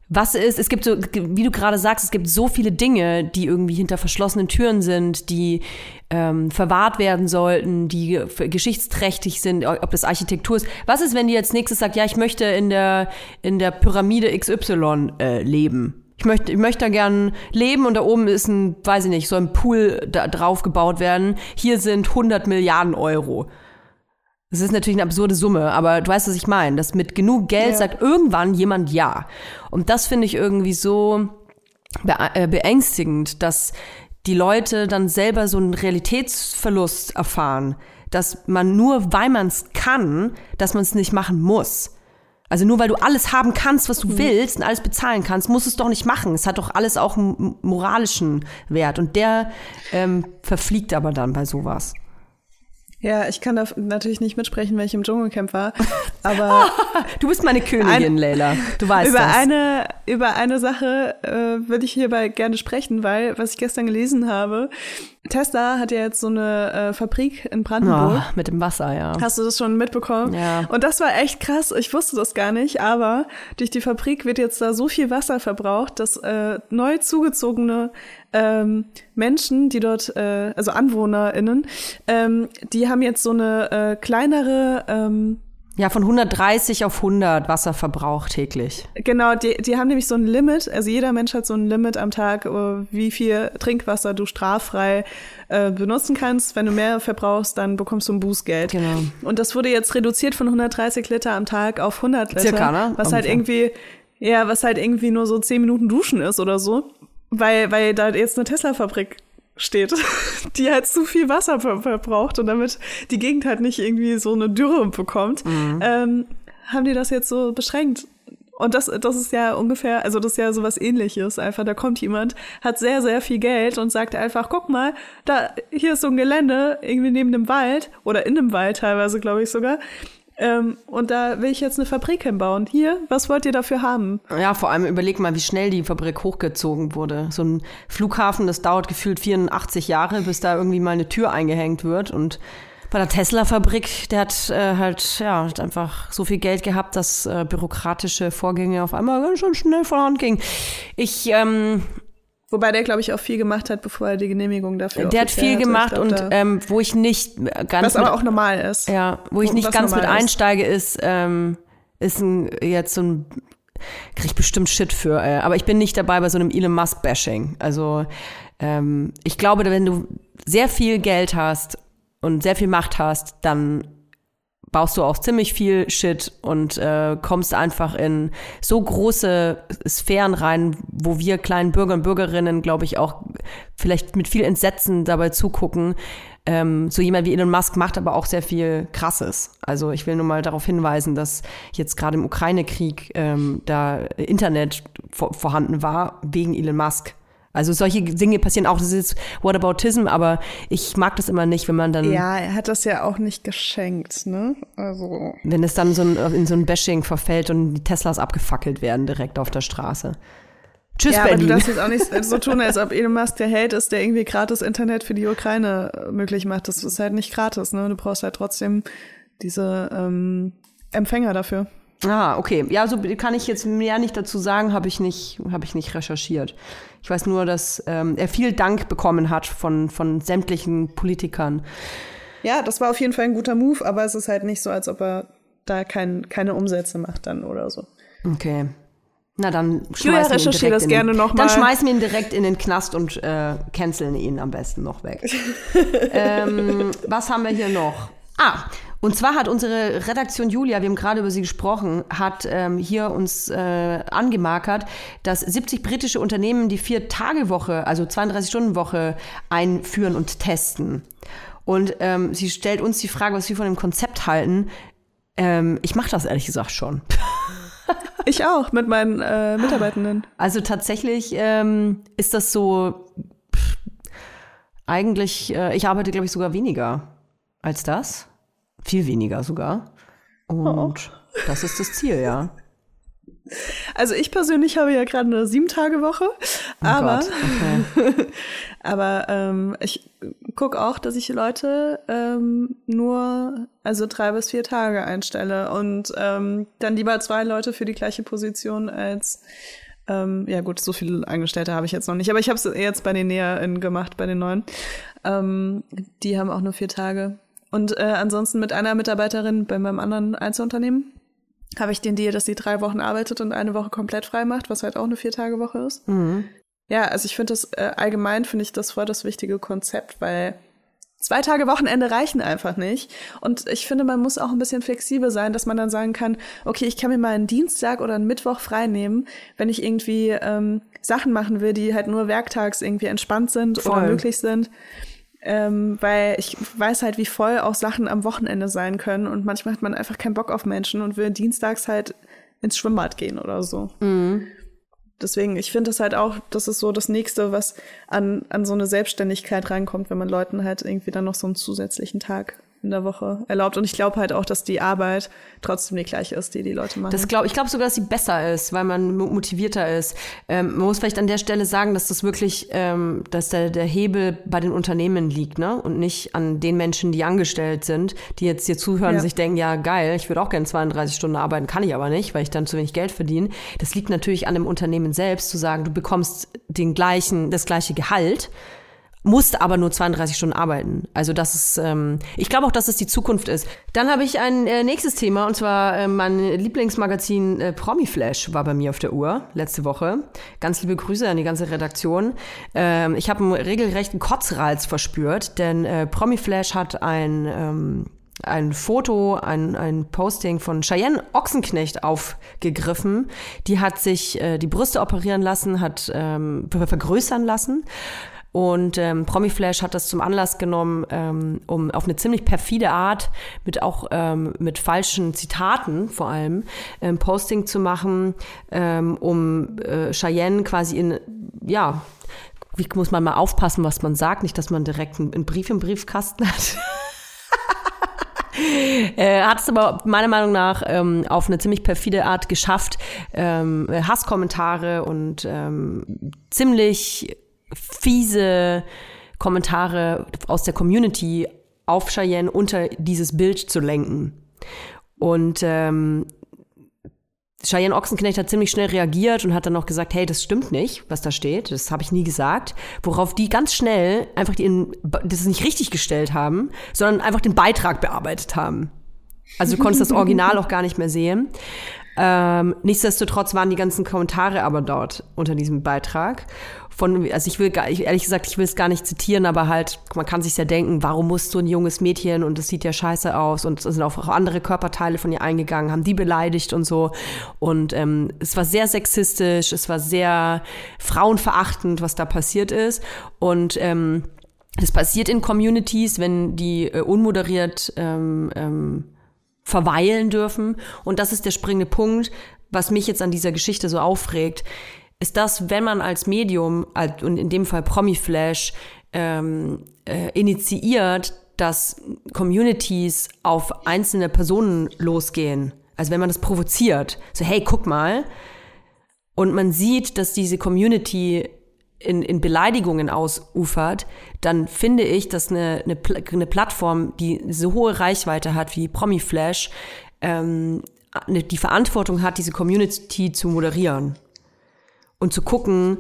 was ist, es gibt so, wie du gerade sagst, es gibt so viele Dinge, die irgendwie hinter verschlossenen Türen sind, die ähm, verwahrt werden sollten, die geschichtsträchtig sind, ob das Architektur ist. Was ist, wenn die jetzt nächstes sagt, ja, ich möchte in der, in der Pyramide XY äh, leben? Ich möchte, ich möchte da gern leben und da oben ist ein, weiß ich nicht, so ein Pool da drauf gebaut werden. Hier sind 100 Milliarden Euro Das ist natürlich eine absurde Summe, aber du weißt, was ich meine. Dass mit genug Geld Ja. sagt irgendwann jemand ja. Und das finde ich irgendwie so be äh, beängstigend, dass die Leute dann selber so einen Realitätsverlust erfahren, dass man nur, weil man es kann, dass man es nicht machen muss. Also nur weil du alles haben kannst, was du willst und alles bezahlen kannst, musst du es doch nicht machen. Es hat doch alles auch einen moralischen Wert. Und der ähm, verfliegt aber dann bei sowas. Ja, ich kann da natürlich nicht mitsprechen, weil ich im Dschungelcamp war. Aber Du bist meine Königin, Ein- Leila. Du weißt über das. eine über eine Sache äh, würde ich hierbei gerne sprechen, weil was ich gestern gelesen habe, Tesla hat ja jetzt so eine äh, Fabrik in Brandenburg. Oh, mit dem Wasser, ja. Hast du das schon mitbekommen? Ja. Und das war echt krass. Ich wusste das gar nicht, aber durch die Fabrik wird jetzt da so viel Wasser verbraucht, dass äh, neu zugezogene ähm, Menschen, die dort, äh, also AnwohnerInnen, ähm, die haben jetzt so eine äh, kleinere ähm, Ja, von 130 auf 100 Wasserverbrauch täglich. Genau, die, die haben nämlich so ein Limit, also jeder Mensch hat so ein Limit am Tag, äh, wie viel Trinkwasser du straffrei äh, benutzen kannst. Wenn du mehr verbrauchst, dann bekommst du ein Bußgeld. Genau. Und das wurde jetzt reduziert von 130 Liter am Tag auf 100 Liter. Circa, ne? Was halt irgendwie, ja, was halt irgendwie nur so 10 Minuten Duschen ist oder so. Weil, weil da jetzt eine Tesla-Fabrik steht, die halt zu viel Wasser ver verbraucht und damit die Gegend halt nicht irgendwie so eine Dürre bekommt, Mhm. ähm, haben die das jetzt so beschränkt. Und das, das ist ja ungefähr, also das ist ja sowas ähnliches. Einfach, da kommt jemand, hat sehr, sehr viel Geld und sagt einfach, guck mal, da, hier ist so ein Gelände, irgendwie neben dem Wald oder in dem Wald teilweise, glaube ich sogar. Ähm, und da will ich jetzt eine Fabrik hinbauen. Hier, was wollt ihr dafür haben? Ja, vor allem überleg mal, wie schnell die Fabrik hochgezogen wurde. So ein Flughafen, das dauert gefühlt 84 Jahre, bis da irgendwie mal eine Tür eingehängt wird. Und bei der Tesla-Fabrik, der hat äh, halt, ja, hat einfach so viel Geld gehabt, dass äh, bürokratische Vorgänge auf einmal ganz schön schnell von Hand gingen. Ich, ähm, Wobei der, glaube ich, auch viel gemacht hat, bevor er die Genehmigung dafür der hat viel hatte. Gemacht glaub, und ähm, wo ich nicht ganz was aber mit- auch normal ist. Ja, wo ich nicht ganz mit ist. einsteige, ist, ähm, ist ein, jetzt so ein, krieg ich bestimmt Shit für, äh, aber ich bin nicht dabei bei so einem Elon Musk-Bashing. Also, ähm, ich glaube, wenn du sehr viel Geld hast und sehr viel Macht hast, dann baust du auch ziemlich viel Shit und äh, kommst einfach in so große Sphären rein, wo wir kleinen Bürger und Bürgerinnen, glaube ich, auch vielleicht mit viel Entsetzen dabei zugucken. Ähm, so jemand wie Elon Musk macht aber auch sehr viel Krasses. Also ich will nur mal darauf hinweisen, dass jetzt gerade im Ukraine-Krieg ähm, da Internet vor, vorhanden war wegen Elon Musk. Also solche Dinge passieren auch. Das ist Whataboutism, aber ich mag das immer nicht, wenn man dann Ja, er hat das ja auch nicht geschenkt, ne? Also. wenn es dann so ein, in so ein Bashing verfällt und die Teslas abgefackelt werden direkt auf der Straße. Tschüss, ja, aber du Berlin. darfst jetzt auch nicht so tun, als ob Elon Musk der Held ist, der irgendwie gratis Internet für die Ukraine äh, möglich macht. Das ist halt nicht gratis, ne? Du brauchst halt trotzdem diese ähm, Empfänger dafür. Ah, okay. Ja, so kann ich jetzt mehr nicht dazu sagen, habe ich nicht, habe ich nicht recherchiert. Ich weiß nur, dass ähm, er viel Dank bekommen hat von, von sämtlichen Politikern. Ja, das war auf jeden Fall ein guter Move, aber es ist halt nicht so, als ob er da kein, keine Umsätze macht dann oder so. Okay. Na dann schmeißen wir ihn direkt das in gerne den, noch Dann schmeißen wir ihn direkt in den Knast und äh, canceln ihn am besten noch weg. ähm, was haben wir hier noch? Ah, und zwar hat unsere Redaktion Julia, wir haben gerade über sie gesprochen, hat ähm, hier uns äh, angemarkert, dass 70 britische Unternehmen die Vier-Tage-Woche, also 32-Stunden-Woche einführen und testen. Und ähm, sie stellt uns die Frage, was wir von dem Konzept halten. Ähm, ich mache das ehrlich gesagt schon. Ich auch, mit meinen äh, Mitarbeitenden. Also tatsächlich ähm, ist das so, pff, eigentlich, äh, ich arbeite, glaube ich, sogar weniger als das. Viel weniger sogar. Und das ist das Ziel, ja. Also ich persönlich habe ja gerade eine Sieben-Tage-Woche, aber, Oh Gott, okay. aber ähm, ich gucke auch, dass ich Leute ähm, nur also drei bis vier Tage einstelle und ähm, dann lieber zwei Leute für die gleiche Position als ähm, ja gut, so viele Angestellte habe ich jetzt noch nicht, aber ich habe es jetzt bei den NäherInnen gemacht, bei den neuen. Ähm, die haben auch nur vier Tage. Und äh, ansonsten mit einer Mitarbeiterin bei meinem anderen Einzelunternehmen habe ich den Deal, dass sie drei Wochen arbeitet und eine Woche komplett frei macht, was halt auch eine Vier-Tage-Woche ist. Ja, also ich finde das äh, allgemein finde ich das voll das wichtige Konzept, weil zwei Tage Wochenende reichen einfach nicht. Und ich finde, man muss auch ein bisschen flexibel sein, dass man dann sagen kann, okay, ich kann mir mal einen Dienstag oder einen Mittwoch frei nehmen, wenn ich irgendwie ähm, Sachen machen will, die halt nur werktags irgendwie entspannt sind Voll. oder möglich sind. Ähm, weil ich weiß halt, wie voll auch Sachen am Wochenende sein können und manchmal hat man einfach keinen Bock auf Menschen und will dienstags halt ins Schwimmbad gehen oder so. Deswegen, ich finde das halt auch, das ist so das Nächste, was an, an so eine Selbstständigkeit reinkommt, wenn man Leuten halt irgendwie dann noch so einen zusätzlichen Tag in der Woche erlaubt. Und ich glaube halt auch, dass die Arbeit trotzdem die gleiche ist, die die Leute machen. Das glaub, ich glaube sogar, dass sie besser ist, weil man mo- motivierter ist. Ähm, man muss vielleicht an der Stelle sagen, dass das wirklich, ähm, dass der, der Hebel bei den Unternehmen liegt, ne? Und nicht an den Menschen, die angestellt sind, die jetzt hier zuhören Ja. und sich denken, ja geil, ich würde auch gerne 32 Stunden arbeiten, kann ich aber nicht, weil ich dann zu wenig Geld verdiene. Das liegt natürlich an dem Unternehmen selbst, zu sagen, du bekommst den gleichen, das gleiche Gehalt musst aber nur 32 Stunden arbeiten. Also das ist, ähm, ich glaube auch, dass es die Zukunft ist. Dann habe ich ein äh, nächstes Thema und zwar äh, mein Lieblingsmagazin äh, Promiflash war bei mir auf der Uhr letzte Woche. Ganz liebe Grüße an die ganze Redaktion. Ähm, ich habe einen regelrechten Kotzreiz verspürt, denn äh, Promiflash hat ein ähm, ein Foto, ein, ein Posting von Cheyenne Ochsenknecht aufgegriffen. Die hat sich äh, die Brüste operieren lassen, hat ähm, ver- vergrößern lassen. Und ähm, Promiflash hat das zum Anlass genommen, ähm, um auf eine ziemlich perfide Art, mit auch ähm, mit falschen Zitaten vor allem, ähm, Posting zu machen, ähm, um äh, Cheyenne quasi in, ja, wie muss man mal aufpassen, was man sagt, nicht, dass man direkt einen, Brief im Briefkasten hat. äh, hat es aber meiner Meinung nach ähm, auf eine ziemlich perfide Art geschafft, ähm, Hasskommentare und ähm, ziemlich fiese Kommentare aus der Community auf Cheyenne unter dieses Bild zu lenken. Und ähm, Cheyenne Ochsenknecht hat ziemlich schnell reagiert und hat dann noch gesagt, hey, das stimmt nicht, was da steht. Das habe ich nie gesagt. Worauf die ganz schnell einfach den, das nicht richtig gestellt haben, sondern einfach den Beitrag bearbeitet haben. Also du konntest das Original auch gar nicht mehr sehen. Ähm, nichtsdestotrotz waren die ganzen Kommentare aber dort unter diesem Beitrag. Von, also ich will gar, ich, ehrlich gesagt, ich will es gar nicht zitieren, aber halt, man kann sich ja denken, warum muss so ein junges Mädchen und das sieht ja scheiße aus und es sind auch andere Körperteile von ihr eingegangen, haben die beleidigt und so. Und ähm, es war sehr sexistisch, es war sehr frauenverachtend, was da passiert ist. Und ähm, das passiert in Communities, wenn die äh, unmoderiert ähm, ähm, verweilen dürfen. Und das ist der springende Punkt, was mich jetzt an dieser Geschichte so aufregt, ist das, wenn man als Medium, und in dem Fall Promiflash, ähm, äh, initiiert, dass Communities auf einzelne Personen losgehen. Also wenn man das provoziert, so hey, guck mal, und man sieht, dass diese Community in, in Beleidigungen ausufert, dann finde ich, dass eine, eine, eine Plattform, die so hohe Reichweite hat wie Promiflash, ähm, die Verantwortung hat, diese Community zu moderieren und zu gucken,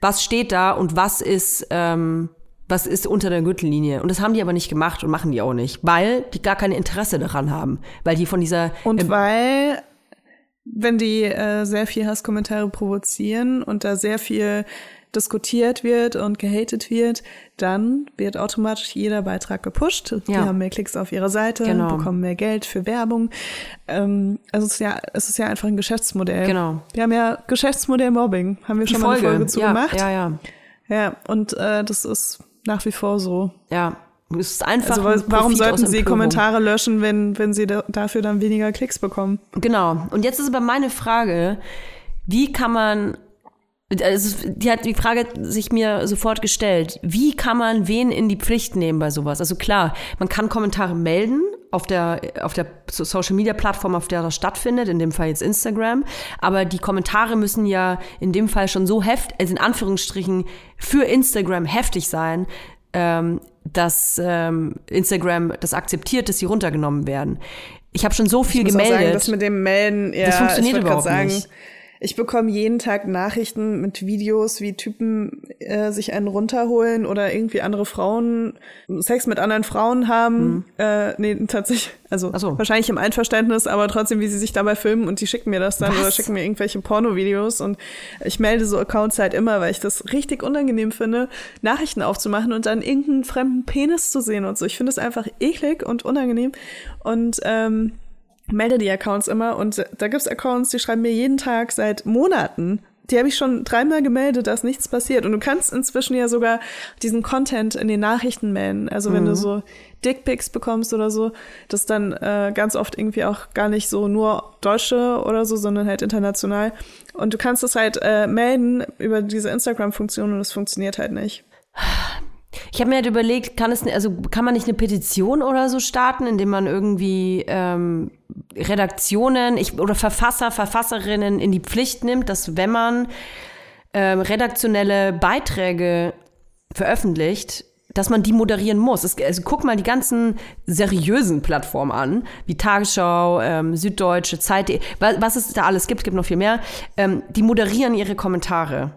was steht da und was ist, ähm, was ist unter der Gürtellinie. Und das haben die aber nicht gemacht und machen die auch nicht, weil die gar kein Interesse daran haben, weil die von dieser Und ähm, weil, wenn die äh, sehr viel Hasskommentare provozieren und da sehr viel diskutiert wird und gehatet wird, dann wird automatisch jeder Beitrag gepusht. Die Ja. haben mehr Klicks auf ihrer Seite, Genau. bekommen mehr Geld für Werbung. Ähm, also es ist ja, es ist ja einfach ein Geschäftsmodell. Genau. Wir haben ja Geschäftsmodell Mobbing, haben wir die schon mal eine Folge zu ja, gemacht. ja, ja, Ja, und äh, das ist nach wie vor so. ja. Es ist einfach Also ein wa- warum sollten sie. Kommentare löschen, wenn, wenn sie da, dafür dann weniger Klicks bekommen? Genau. Und jetzt ist aber meine Frage, wie kann man, also die hat die Frage sich mir sofort gestellt, wie kann man wen in die Pflicht nehmen bei sowas? Also klar, man kann Kommentare melden auf der, auf der Social Media Plattform, auf der das stattfindet, in dem Fall jetzt Instagram. Aber die Kommentare müssen ja in dem Fall schon so heftig, also in Anführungsstrichen für Instagram heftig sein, ähm, dass ähm, Instagram das akzeptiert, dass sie runtergenommen werden. Ich habe schon so viel Ich muss auch gemeldet. sagen, das mit dem Melden, ja, Das funktioniert überhaupt sagen, nicht. Ich bekomme jeden Tag Nachrichten mit Videos, wie Typen äh, sich einen runterholen oder irgendwie andere Frauen Sex mit anderen Frauen haben. Mhm. Äh, nee, tatsächlich, also so. wahrscheinlich im Einverständnis, aber trotzdem, wie sie sich dabei filmen und die schicken mir das dann Was? oder schicken mir irgendwelche Porno-Videos und ich melde so Accounts halt immer, weil ich das richtig unangenehm finde, Nachrichten aufzumachen und dann irgendeinen fremden Penis zu sehen und so. Ich finde es einfach eklig und unangenehm und ähm, melde die Accounts immer und da gibt's Accounts, die schreiben mir jeden Tag seit Monaten. Die habe ich schon dreimal gemeldet, dass nichts passiert. Und du kannst inzwischen ja sogar diesen Content in den Nachrichten melden. Also wenn mhm. du so Dickpics bekommst oder so, das dann äh, ganz oft irgendwie auch gar nicht so nur Deutsche oder so, sondern halt international. Und du kannst das halt äh, melden über diese Instagram-Funktion und es funktioniert halt nicht. Ich habe mir halt überlegt, kann es, also kann man nicht eine Petition oder so starten, indem man irgendwie ähm, Redaktionen ich, oder Verfasser, Verfasserinnen in die Pflicht nimmt, dass wenn man ähm, redaktionelle Beiträge veröffentlicht, dass man die moderieren muss. Es, also guck mal die ganzen seriösen Plattformen an, wie Tagesschau, ähm, Süddeutsche, Zeit, was, was es da alles gibt, gibt noch viel mehr. Ähm, die moderieren ihre Kommentare.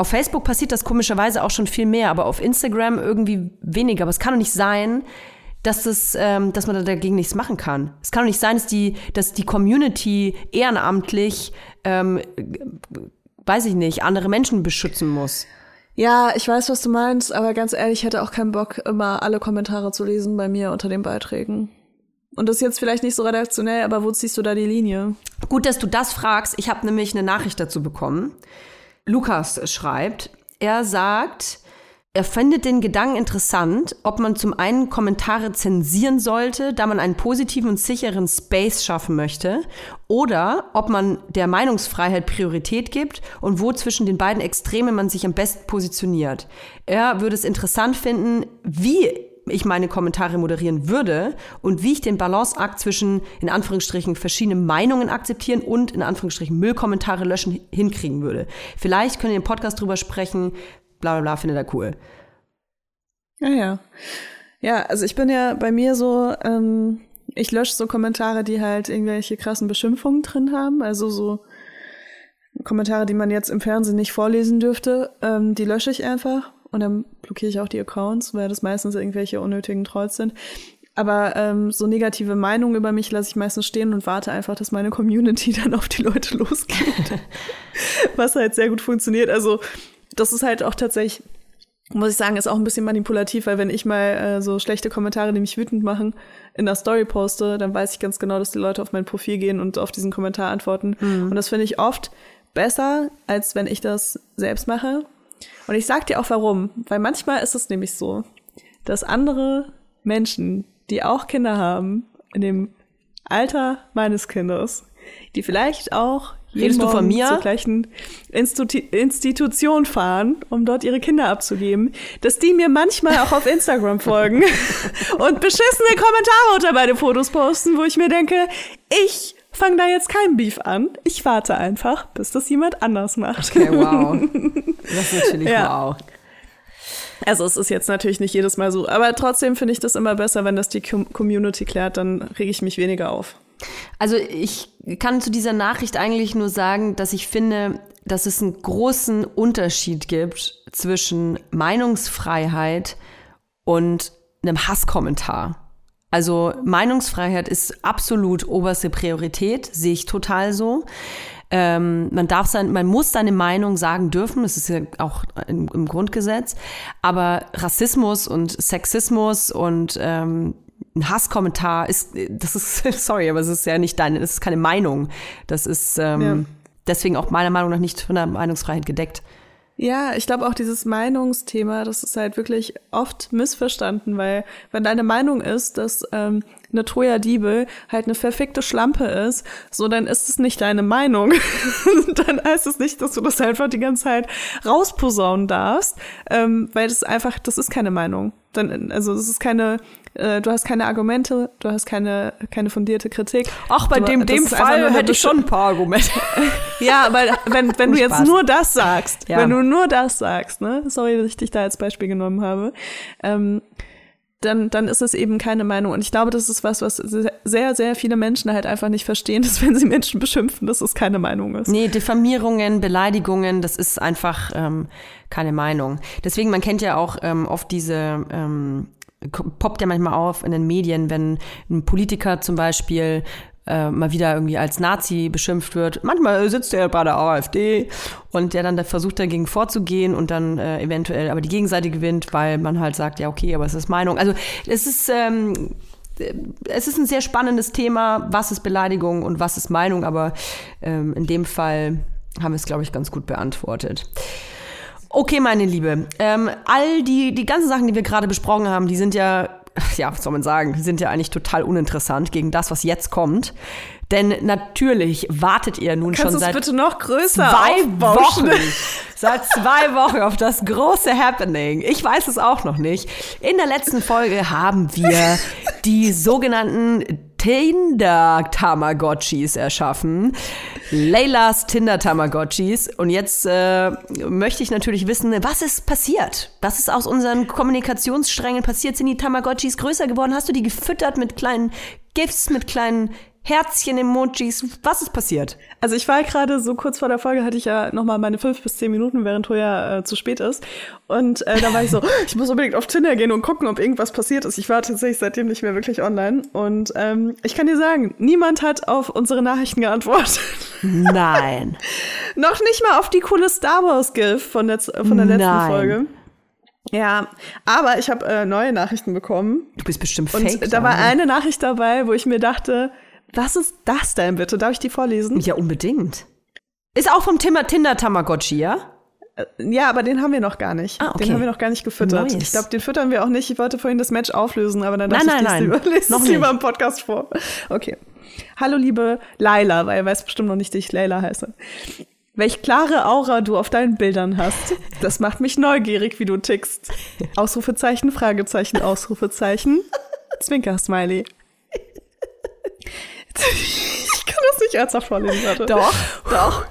Auf Facebook passiert das komischerweise auch schon viel mehr, aber auf Instagram irgendwie weniger. Aber es kann doch nicht sein, dass, das, ähm, dass man dagegen nichts machen kann. Es kann doch nicht sein, dass die, dass die Community ehrenamtlich, ähm, weiß ich nicht, andere Menschen beschützen muss. Ja, ich weiß, was du meinst, aber ganz ehrlich, ich hätte auch keinen Bock, immer alle Kommentare zu lesen bei mir unter den Beiträgen. Und das ist jetzt vielleicht nicht so redaktionell, aber wo ziehst du da die Linie? Gut, dass du das fragst. Ich habe nämlich eine Nachricht dazu bekommen. Lukas schreibt, er sagt, er findet den Gedanken interessant, ob man zum einen Kommentare zensieren sollte, da man einen positiven und sicheren Space schaffen möchte, oder ob man der Meinungsfreiheit Priorität gibt und wo zwischen den beiden Extremen man sich am besten positioniert. Er würde es interessant finden, wie ich meine Kommentare moderieren würde und wie ich den Balanceakt zwischen in Anführungsstrichen verschiedenen Meinungen akzeptieren und in Anführungsstrichen Müllkommentare löschen hinkriegen würde. Vielleicht können wir im Podcast drüber sprechen, bla bla bla, findet er cool. Ja, ja. Ja, also ich bin ja bei mir so, ähm, ich lösche so Kommentare, die halt irgendwelche krassen Beschimpfungen drin haben, also so Kommentare, die man jetzt im Fernsehen nicht vorlesen dürfte, ähm, die lösche ich einfach und dann blockiere ich auch die Accounts, weil das meistens irgendwelche unnötigen Trolls sind. Aber ähm, so negative Meinungen über mich lasse ich meistens stehen und warte einfach, dass meine Community dann auf die Leute losgeht. Was halt sehr gut funktioniert. Also das ist halt auch tatsächlich, muss ich sagen, ist auch ein bisschen manipulativ, weil wenn ich mal äh, so schlechte Kommentare, die mich wütend machen, in der Story poste, dann weiß ich ganz genau, dass die Leute auf mein Profil gehen und auf diesen Kommentar antworten. Mhm. Und das finde ich oft besser, als wenn ich das selbst mache, und ich sag dir auch warum, weil manchmal ist es nämlich so, dass andere Menschen, die auch Kinder haben, in dem Alter meines Kindes, die vielleicht auch Redest du von mir? zur gleichen Institu Institution fahren, um dort ihre Kinder abzugeben, dass die mir manchmal auch auf Instagram folgen und beschissene Kommentare unter meine Fotos posten, wo ich mir denke, ich fange da jetzt kein Beef an. Ich warte einfach, bis das jemand anders macht. Okay, wow. Das ist natürlich ja. wow. Also es ist jetzt natürlich nicht jedes Mal so, aber trotzdem finde ich das immer besser, wenn das die Community klärt, dann rege ich mich weniger auf. Also ich kann zu dieser Nachricht eigentlich nur sagen, dass ich finde, dass es einen großen Unterschied gibt zwischen Meinungsfreiheit und einem Hasskommentar. Also Meinungsfreiheit ist absolut oberste Priorität, sehe ich total so. Ähm, man darf sein, man muss seine Meinung sagen dürfen, das ist ja auch im, im Grundgesetz. Aber Rassismus und Sexismus und ähm, ein Hasskommentar ist, das ist, sorry, aber es ist ja nicht deine, das ist keine Meinung. Das ist ähm, ja. deswegen auch meiner Meinung nach nicht von der Meinungsfreiheit gedeckt. Ja, ich glaube auch dieses Meinungsthema, das ist halt wirklich oft missverstanden, weil wenn deine Meinung ist, dass ähm, eine Troja Diebel halt eine verfickte Schlampe ist, so dann ist es nicht deine Meinung. dann heißt es nicht, dass du das einfach die ganze Zeit rausposaunen darfst, ähm, weil das einfach, das ist keine Meinung. Dann, also es ist keine, äh, du hast keine Argumente, du hast keine, keine fundierte Kritik. Ach, bei du, dem, dem Fall hätte ich schon ein paar Argumente. ja, aber wenn, wenn du jetzt nur das sagst, ja. wenn du nur das sagst, ne, sorry, dass ich dich da als Beispiel genommen habe, ähm, dann, dann ist es eben keine Meinung. Und ich glaube, das ist was, was sehr, sehr viele Menschen halt einfach nicht verstehen, dass wenn sie Menschen beschimpfen, dass es keine Meinung ist. Nee, Diffamierungen, Beleidigungen, das ist einfach ähm, keine Meinung. Deswegen, man kennt ja auch ähm, oft diese, ähm, poppt ja manchmal auf in den Medien, wenn ein Politiker zum Beispiel äh, mal wieder irgendwie als Nazi beschimpft wird. Manchmal sitzt er bei der AfD und der dann da versucht dagegen vorzugehen und dann äh, eventuell aber die Gegenseite gewinnt, weil man halt sagt, ja okay, aber es ist Meinung. Also es ist ähm, es ist ein sehr spannendes Thema, was ist Beleidigung und was ist Meinung, aber ähm, in dem Fall haben wir es, glaube ich, ganz gut beantwortet. Okay, meine Liebe, ähm, all die, die ganzen Sachen, die wir gerade besprochen haben, die sind ja ja, was soll man sagen, sind ja eigentlich total uninteressant gegen das, was jetzt kommt. Denn natürlich wartet ihr nun Kannst schon seit bitte noch größer zwei Wochen, seit zwei Wochen auf das große Happening. Ich weiß es auch noch nicht. In der letzten Folge haben wir die sogenannten Tinder-Tamagotchis erschaffen. Leylas Tinder-Tamagotchis. Und jetzt äh, möchte ich natürlich wissen, was ist passiert? Was ist aus unseren Kommunikationssträngen passiert? Sind die Tamagotchis größer geworden? Hast du die gefüttert mit kleinen Gifts, mit kleinen Herzchen-Emojis. Was ist passiert? Also ich war gerade so kurz vor der Folge, hatte ich ja noch mal meine fünf bis zehn Minuten, während Toya äh, zu spät ist. Und äh, da war ich so, ich muss unbedingt auf Tinder gehen und gucken, ob irgendwas passiert ist. Ich war tatsächlich seitdem nicht mehr wirklich online. Und ähm, ich kann dir sagen, niemand hat auf unsere Nachrichten geantwortet. Nein. noch nicht mal auf die coole Star Wars-GIF von, der, von der letzten Nein. Folge. Ja, aber ich habe äh, neue Nachrichten bekommen. Du bist bestimmt Und fake. da war eine Nachricht dabei, wo ich mir dachte, was ist das denn bitte? Darf ich die vorlesen? Ja, unbedingt. Ist auch vom Tinder, Tinder Tamagotchi, ja? Ja, aber den haben wir noch gar nicht. Ah, okay. Den haben wir noch gar nicht gefüttert. Neues. Ich glaube, den füttern wir auch nicht. Ich wollte vorhin das Match auflösen, aber dann dachte nein, ich, nein. ich lese Noch es lieber nicht. im Podcast vor. Okay. Hallo, liebe Laila, weil er weiß bestimmt noch nicht, dass ich Leila heiße. Welch klare Aura du auf deinen Bildern hast. Das macht mich neugierig, wie du tickst. Ausrufezeichen, Fragezeichen, Ausrufezeichen. Zwinker-Smiley. Ich kann das nicht ernsthaft vorlesen, warte. Doch. Doch.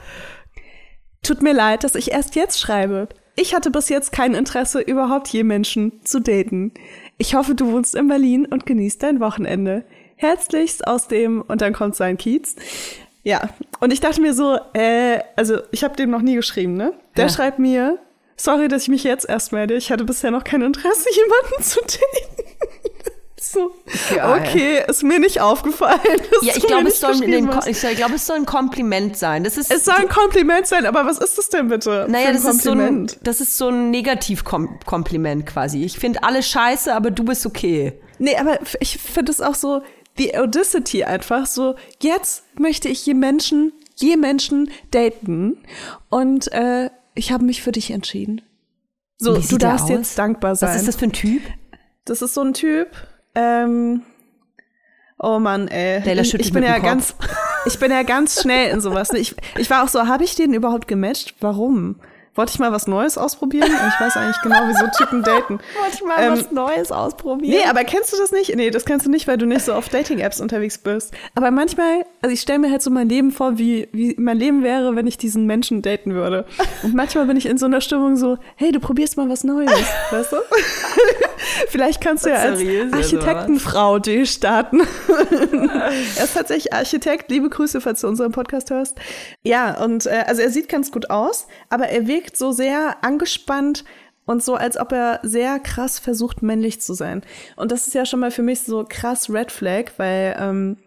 Tut mir leid, dass ich erst jetzt schreibe. Ich hatte bis jetzt kein Interesse, überhaupt je Menschen zu daten. Ich hoffe, du wohnst in Berlin und genießt dein Wochenende. Herzlichst aus dem, und dann kommt sein Kiez. Ja, und ich dachte mir so, äh, also ich habe dem noch nie geschrieben, ne? Der Ja. schreibt mir, sorry, dass ich mich jetzt erst melde. Ich hatte bisher noch kein Interesse, jemanden zu daten. So, Geil. okay, ist mir nicht aufgefallen. Ja, ich glaube, es, glaube, es soll ein Kompliment sein. Das ist, Es soll ein Kompliment sein, aber was ist das denn bitte? naja, das ist, so ein, das ist so ein Negativkompliment quasi. Ich finde alle scheiße, aber du bist okay. Nee, aber ich finde es auch so, die Audacity einfach so, jetzt möchte ich je Menschen, je Menschen daten und äh, ich habe mich für dich entschieden. So, du darfst jetzt dankbar sein. Was ist das für ein Typ? Das ist so ein Typ, ähm, oh Mann, ey. Leila ich, ich bin ja ganz, ich bin ja ganz schnell in sowas. ne? Ich, ich war auch so, habe ich den überhaupt gematcht? Warum? Wollte ich mal was Neues ausprobieren? Ich weiß eigentlich genau, wie so Typen daten. Wollte ich mal Ähm, was Neues ausprobieren? Nee, aber kennst du das nicht? Nee, das kennst du nicht, weil du nicht so auf Dating-Apps unterwegs bist. Aber manchmal, also ich stelle mir halt so mein Leben vor, wie, wie mein Leben wäre, wenn ich diesen Menschen daten würde. Und manchmal bin ich in so einer Stimmung so, hey, du probierst mal was Neues, weißt du? Vielleicht kannst du ja als Architektenfrau durchstarten. er ist tatsächlich Architekt. Liebe Grüße, falls du unseren Podcast hörst. Ja, und äh, also er sieht ganz gut aus, aber er wirkt so sehr angespannt und so, als ob er sehr krass versucht, männlich zu sein. Und das ist ja schon mal für mich so krass Red Flag, weil ähm,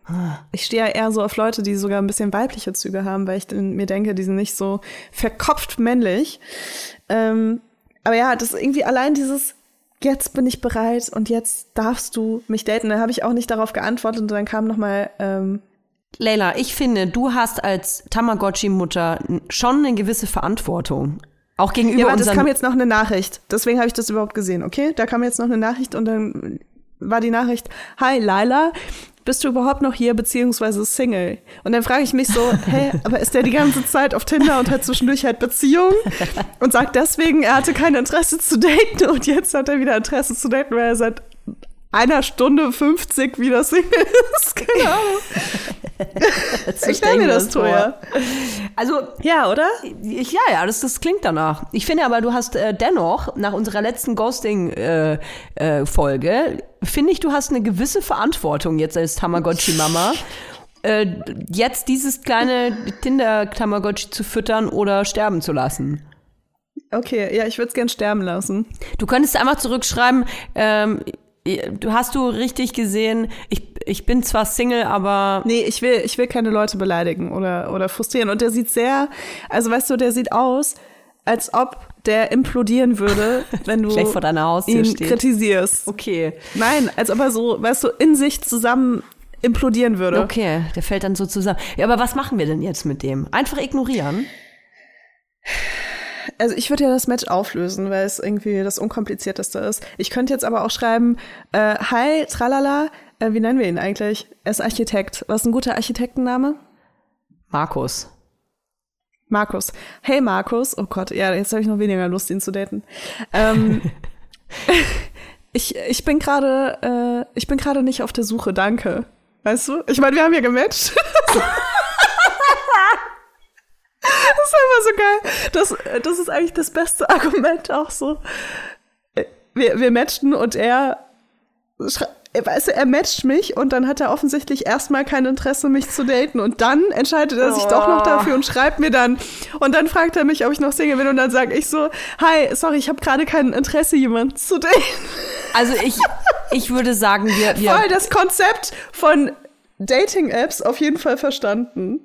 ich stehe ja eher so auf Leute, die sogar ein bisschen weibliche Züge haben, weil ich mir denke, die sind nicht so verkopft männlich. Ähm, aber ja, das ist irgendwie allein dieses, jetzt bin ich bereit und jetzt darfst du mich daten. Da habe ich auch nicht darauf geantwortet und dann kam noch mal ähm, Leila, ich finde, du hast als Tamagotchi-Mutter schon eine gewisse Verantwortung. Auch gegenüber Ja, aber das kam jetzt noch eine Nachricht. Deswegen habe ich das überhaupt gesehen, okay? Da kam jetzt noch eine Nachricht und dann war die Nachricht, Hi Laila, bist du überhaupt noch hier beziehungsweise Single? Und dann frage ich mich so, hä, aber ist der die ganze Zeit auf Tinder und hat zwischendurch halt Beziehung und sagt deswegen, er hatte kein Interesse zu daten und jetzt hat er wieder Interesse zu daten, weil er seit einer Stunde 50 wieder Single ist. So Ich stell stellen mir das teuer. Also, Ja, oder? ich, ja, ja, das, das klingt danach. Ich finde aber, du hast äh, dennoch, nach unserer letzten Ghosting-Folge, äh, Folge, finde ich, du hast eine gewisse Verantwortung jetzt als Tamagotchi-Mama. äh, jetzt dieses kleine Tinder-Tamagotchi zu füttern oder sterben zu lassen. Okay, ja, ich würde es gern sterben lassen. Du könntest einfach zurückschreiben, ähm, hast du richtig gesehen, ich, ich bin zwar Single, aber Nee, ich will, ich will keine Leute beleidigen oder, oder frustrieren. Und der sieht sehr, also weißt du, der sieht aus, als ob der implodieren würde, wenn du ihn steht. kritisierst. okay. Nein, als ob er so, weißt du, in sich zusammen implodieren würde. Okay, der fällt dann so zusammen. Ja, aber was machen wir denn jetzt mit dem? Einfach ignorieren? Also ich würde ja das Match auflösen, weil es irgendwie das unkomplizierteste ist. Ich könnte jetzt aber auch schreiben, äh, hi, tralala, äh, wie nennen wir ihn eigentlich? Er ist Architekt. Was ist ein guter Architektenname? Markus. Markus. Hey Markus. Oh Gott, ja, jetzt habe ich noch weniger Lust, ihn zu daten. Ähm, ich, ich bin gerade, äh, ich bin gerade nicht auf der Suche, danke. Weißt du? Ich meine, wir haben ja gematcht. das ist einfach so geil. Das, das ist eigentlich das beste Argument auch so. Wir, wir matchten und er, er weißt du, er matcht mich und dann hat er offensichtlich erstmal kein Interesse, mich zu daten. Und dann entscheidet er sich doch noch dafür und schreibt mir dann. Und dann fragt er mich, ob ich noch Single bin. Und dann sage ich so, hi, sorry, ich habe gerade kein Interesse, jemanden zu daten. Also ich, ich würde sagen, wir, wir Voll das Konzept von Dating-Apps auf jeden Fall verstanden.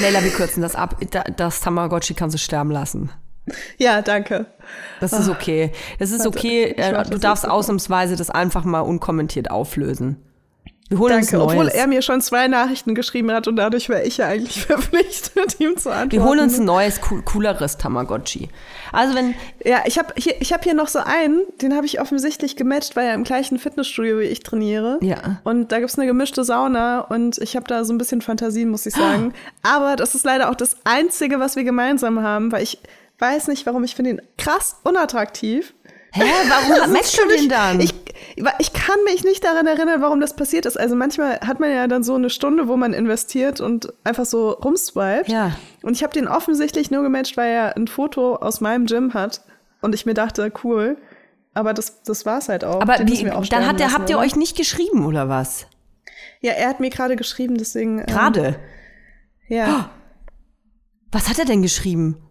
Leila, wir kürzen das ab. Da- Das Tamagotchi kannst du sterben lassen. Ja, danke. Das ist okay. Das ist okay. Äh, Du darfst ausnahmsweise das einfach mal unkommentiert auflösen. Wir holen Danke, uns obwohl Neues. er mir schon zwei Nachrichten geschrieben hat und dadurch wäre ich ja eigentlich verpflichtet, ihm zu antworten. Wir holen uns ein neues, cool, cooleres Tamagotchi. Also wenn, Ja, ich habe hier, ich hab hier noch so einen, den habe ich offensichtlich gematcht, weil er im gleichen Fitnessstudio wie ich trainiere. Ja. Und da gibt's eine gemischte Sauna und ich habe da so ein bisschen Fantasien, muss ich sagen. Aber das ist leider auch das Einzige, was wir gemeinsam haben, weil ich weiß nicht, warum ich finde ihn krass unattraktiv. Hä, warum matchst du den dann? Ich, ich kann mich nicht daran erinnern, warum das passiert ist. Also manchmal hat man ja dann so eine Stunde, wo man investiert und einfach so rumswiped. Ja. Und ich habe den offensichtlich nur gematcht, weil er ein Foto aus meinem Gym hat. Und ich mir dachte, cool. Aber das, das war's halt auch. aber Den wie, auch dann hat der, habt ihr euch nicht geschrieben oder was? Ja, er hat mir gerade geschrieben, deswegen. ähm, Gerade. Ja. Was hat er denn geschrieben?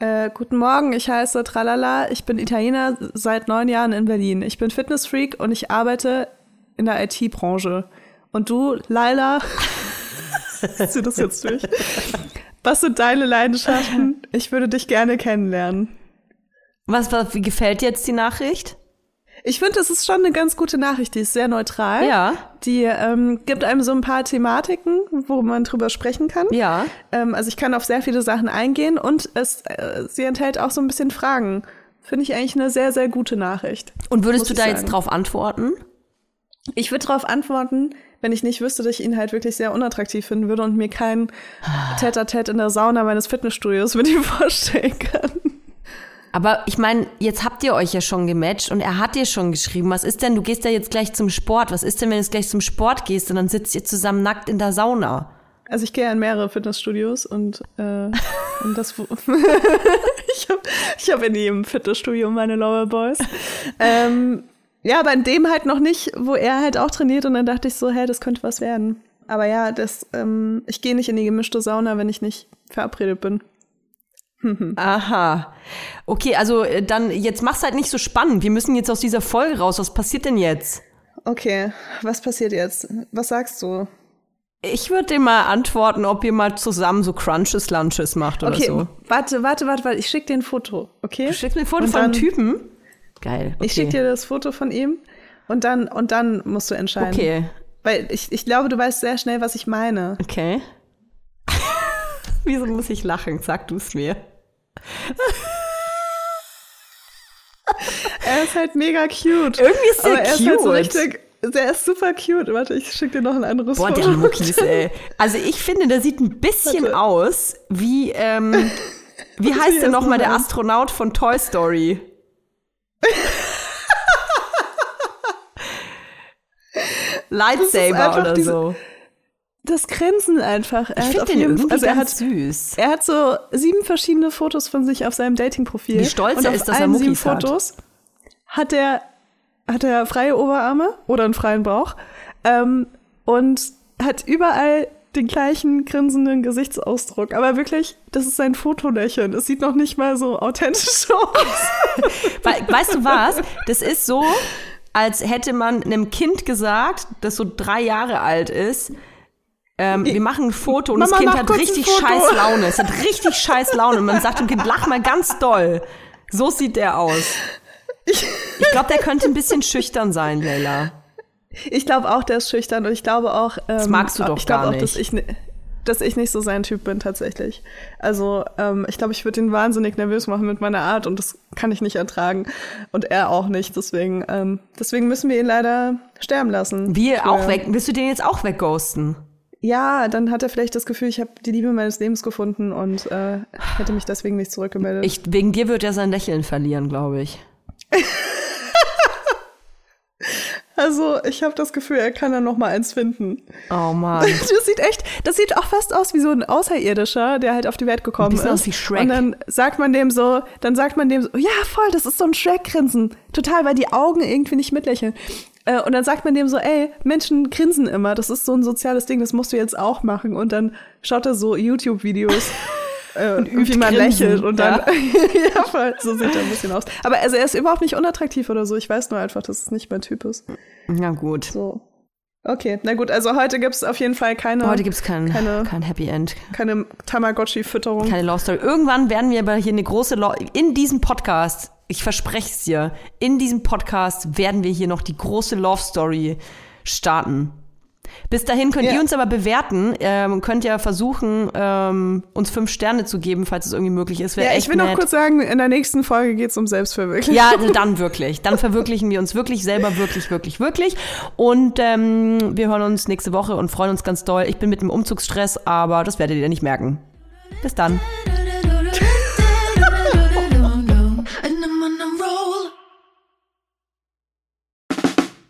Äh, guten Morgen, ich heiße Tralala, ich bin Italiener seit neun Jahren in Berlin. Ich bin Fitnessfreak und ich arbeite in der IT-Branche. Und du, Laila, zieh das jetzt durch. Was sind deine Leidenschaften? Ich würde dich gerne kennenlernen. Was, was gefällt dir jetzt die Nachricht? Ich finde, es ist schon eine ganz gute Nachricht. Die ist sehr neutral. Ja. Die ähm, gibt einem so ein paar Thematiken, wo man drüber sprechen kann. Ja. Ähm, also ich kann auf sehr viele Sachen eingehen und es, äh, sie enthält auch so ein bisschen Fragen. Finde ich eigentlich eine sehr, sehr gute Nachricht. Und würdest du da sagen. jetzt drauf antworten? Ich würde darauf antworten, wenn ich nicht wüsste, dass ich ihn halt wirklich sehr unattraktiv finden würde und mir kein Tête-à-Tête in der Sauna meines Fitnessstudios mit ihm vorstellen kann. Aber ich meine, jetzt habt ihr euch ja schon gematcht und er hat dir schon geschrieben. Was ist denn, du gehst ja jetzt gleich zum Sport. Was ist denn, wenn du jetzt gleich zum Sport gehst und dann sitzt ihr zusammen nackt in der Sauna? Also ich gehe in mehrere Fitnessstudios und, äh, und das ich habe ich hab in jedem Fitnessstudio meine Loverboys. Ähm, ja, aber in dem halt noch nicht, wo er halt auch trainiert und dann dachte ich so, hey, das könnte was werden. Aber ja, das, ähm, ich gehe nicht in die gemischte Sauna, wenn ich nicht verabredet bin. Aha. Okay, also äh, dann, jetzt mach's halt nicht so spannend. Wir müssen jetzt aus dieser Folge raus. Was passiert denn jetzt? Okay, was passiert jetzt? Was sagst du? Ich würde dir mal antworten, ob ihr mal zusammen so Crunches Lunches macht oder Okay, so. warte, warte, warte, warte. Ich schick dir ein Foto, okay? Du schickst mir ein Foto Und von einem Typen? Geil. Okay. Ich schick dir das Foto von ihm und dann, und dann musst du entscheiden. Okay, Weil ich, ich glaube, du weißt sehr schnell, was ich meine. okay. Wieso muss ich lachen? Sag du es mir. Er ist halt mega cute. Irgendwie ist der Aber er ist halt so cute. richtig, der ist super cute. Warte, ich schick dir noch ein anderes Boah, Foto. der Muckis, ey. Also ich finde, der sieht ein bisschen Warte. aus wie, ähm, wie heißt ich denn nochmal mal der. Astronaut von Toy Story? Lightsaber oder diese- so. Das Grinsen einfach. Er Ich finde den irgendwie also er ganz hat, süß. Er hat so sieben verschiedene Fotos von sich auf seinem Dating-Profil. Wie stolz Und er ist, dass er allen sieben Muckis hat. Fotos hat er, hat er freie Oberarme oder einen freien Bauch ähm, und hat überall den gleichen grinsenden Gesichtsausdruck. Aber wirklich, das ist sein Fotolächeln. Es sieht noch nicht mal so authentisch aus. We weißt du was? Das ist so, als hätte man einem Kind gesagt, das so drei Jahre alt ist, ähm, wir machen ein Foto und Mama, das Kind hat richtig scheiß Laune. Es hat richtig scheiß Laune und man sagt dem Kind, lach mal ganz doll. So sieht der aus. Ich glaube, der könnte ein bisschen schüchtern sein, Leila. Ich glaube auch, der ist schüchtern und ich glaube auch. Ähm, Das magst du doch ich glaube gar auch, dass nicht. ich, ni- dass ich nicht so sein Typ bin tatsächlich. Also ähm, ich glaube, ich würde ihn wahnsinnig nervös machen mit meiner Art und das kann ich nicht ertragen und er auch nicht. Deswegen, ähm, deswegen müssen wir ihn leider sterben lassen. Wir auch weg. Willst du den jetzt auch wegghosten? Ja, dann hat er vielleicht das Gefühl, ich habe die Liebe meines Lebens gefunden und äh, hätte mich deswegen nicht zurückgemeldet. Ich, wegen dir wird er sein Lächeln verlieren, glaube ich. also ich habe das Gefühl, er kann dann noch mal eins finden. Oh Mann. Das sieht echt, das sieht auch fast aus wie so ein Außerirdischer, der halt auf die Welt gekommen ist. aus wie Shrek. Und dann sagt man dem so, dann sagt man dem so, ja voll, das ist so ein Shrek-Grinsen. Total, weil die Augen irgendwie nicht mitlächeln. Äh, Und dann sagt man dem so, ey, Menschen grinsen immer, das ist so ein soziales Ding, das musst du jetzt auch machen. Und dann schaut er so YouTube-Videos. äh, wie man grinsen, lächelt und dann ja. ja. voll, so sieht er ein bisschen aus. Aber also er ist überhaupt nicht unattraktiv oder so. Ich weiß nur einfach, dass es nicht mein Typ ist. Na gut. So. Okay, na gut, also heute gibt's auf jeden Fall keine, Heute gibt's kein, keine- kein Happy End. keine Tamagotchi-Fütterung. Keine Love Story. Irgendwann werden wir aber hier eine große Lo in diesem Podcast, ich verspreche es dir, in diesem Podcast werden wir hier noch die große Love Story starten. Bis dahin könnt Ja. ihr uns aber bewerten, ähm, könnt ja versuchen, ähm, uns fünf Sterne zu geben, falls es irgendwie möglich ist. Wär Ja, ich will noch nett. kurz sagen, in der nächsten Folge geht's um Selbstverwirklichung. Ja, also dann wirklich. Dann verwirklichen wir uns wirklich selber, wirklich, wirklich, wirklich. Und ähm, wir hören uns nächste Woche und freuen uns ganz doll. Ich bin mit dem Umzugsstress, aber das werdet ihr nicht merken. Bis dann.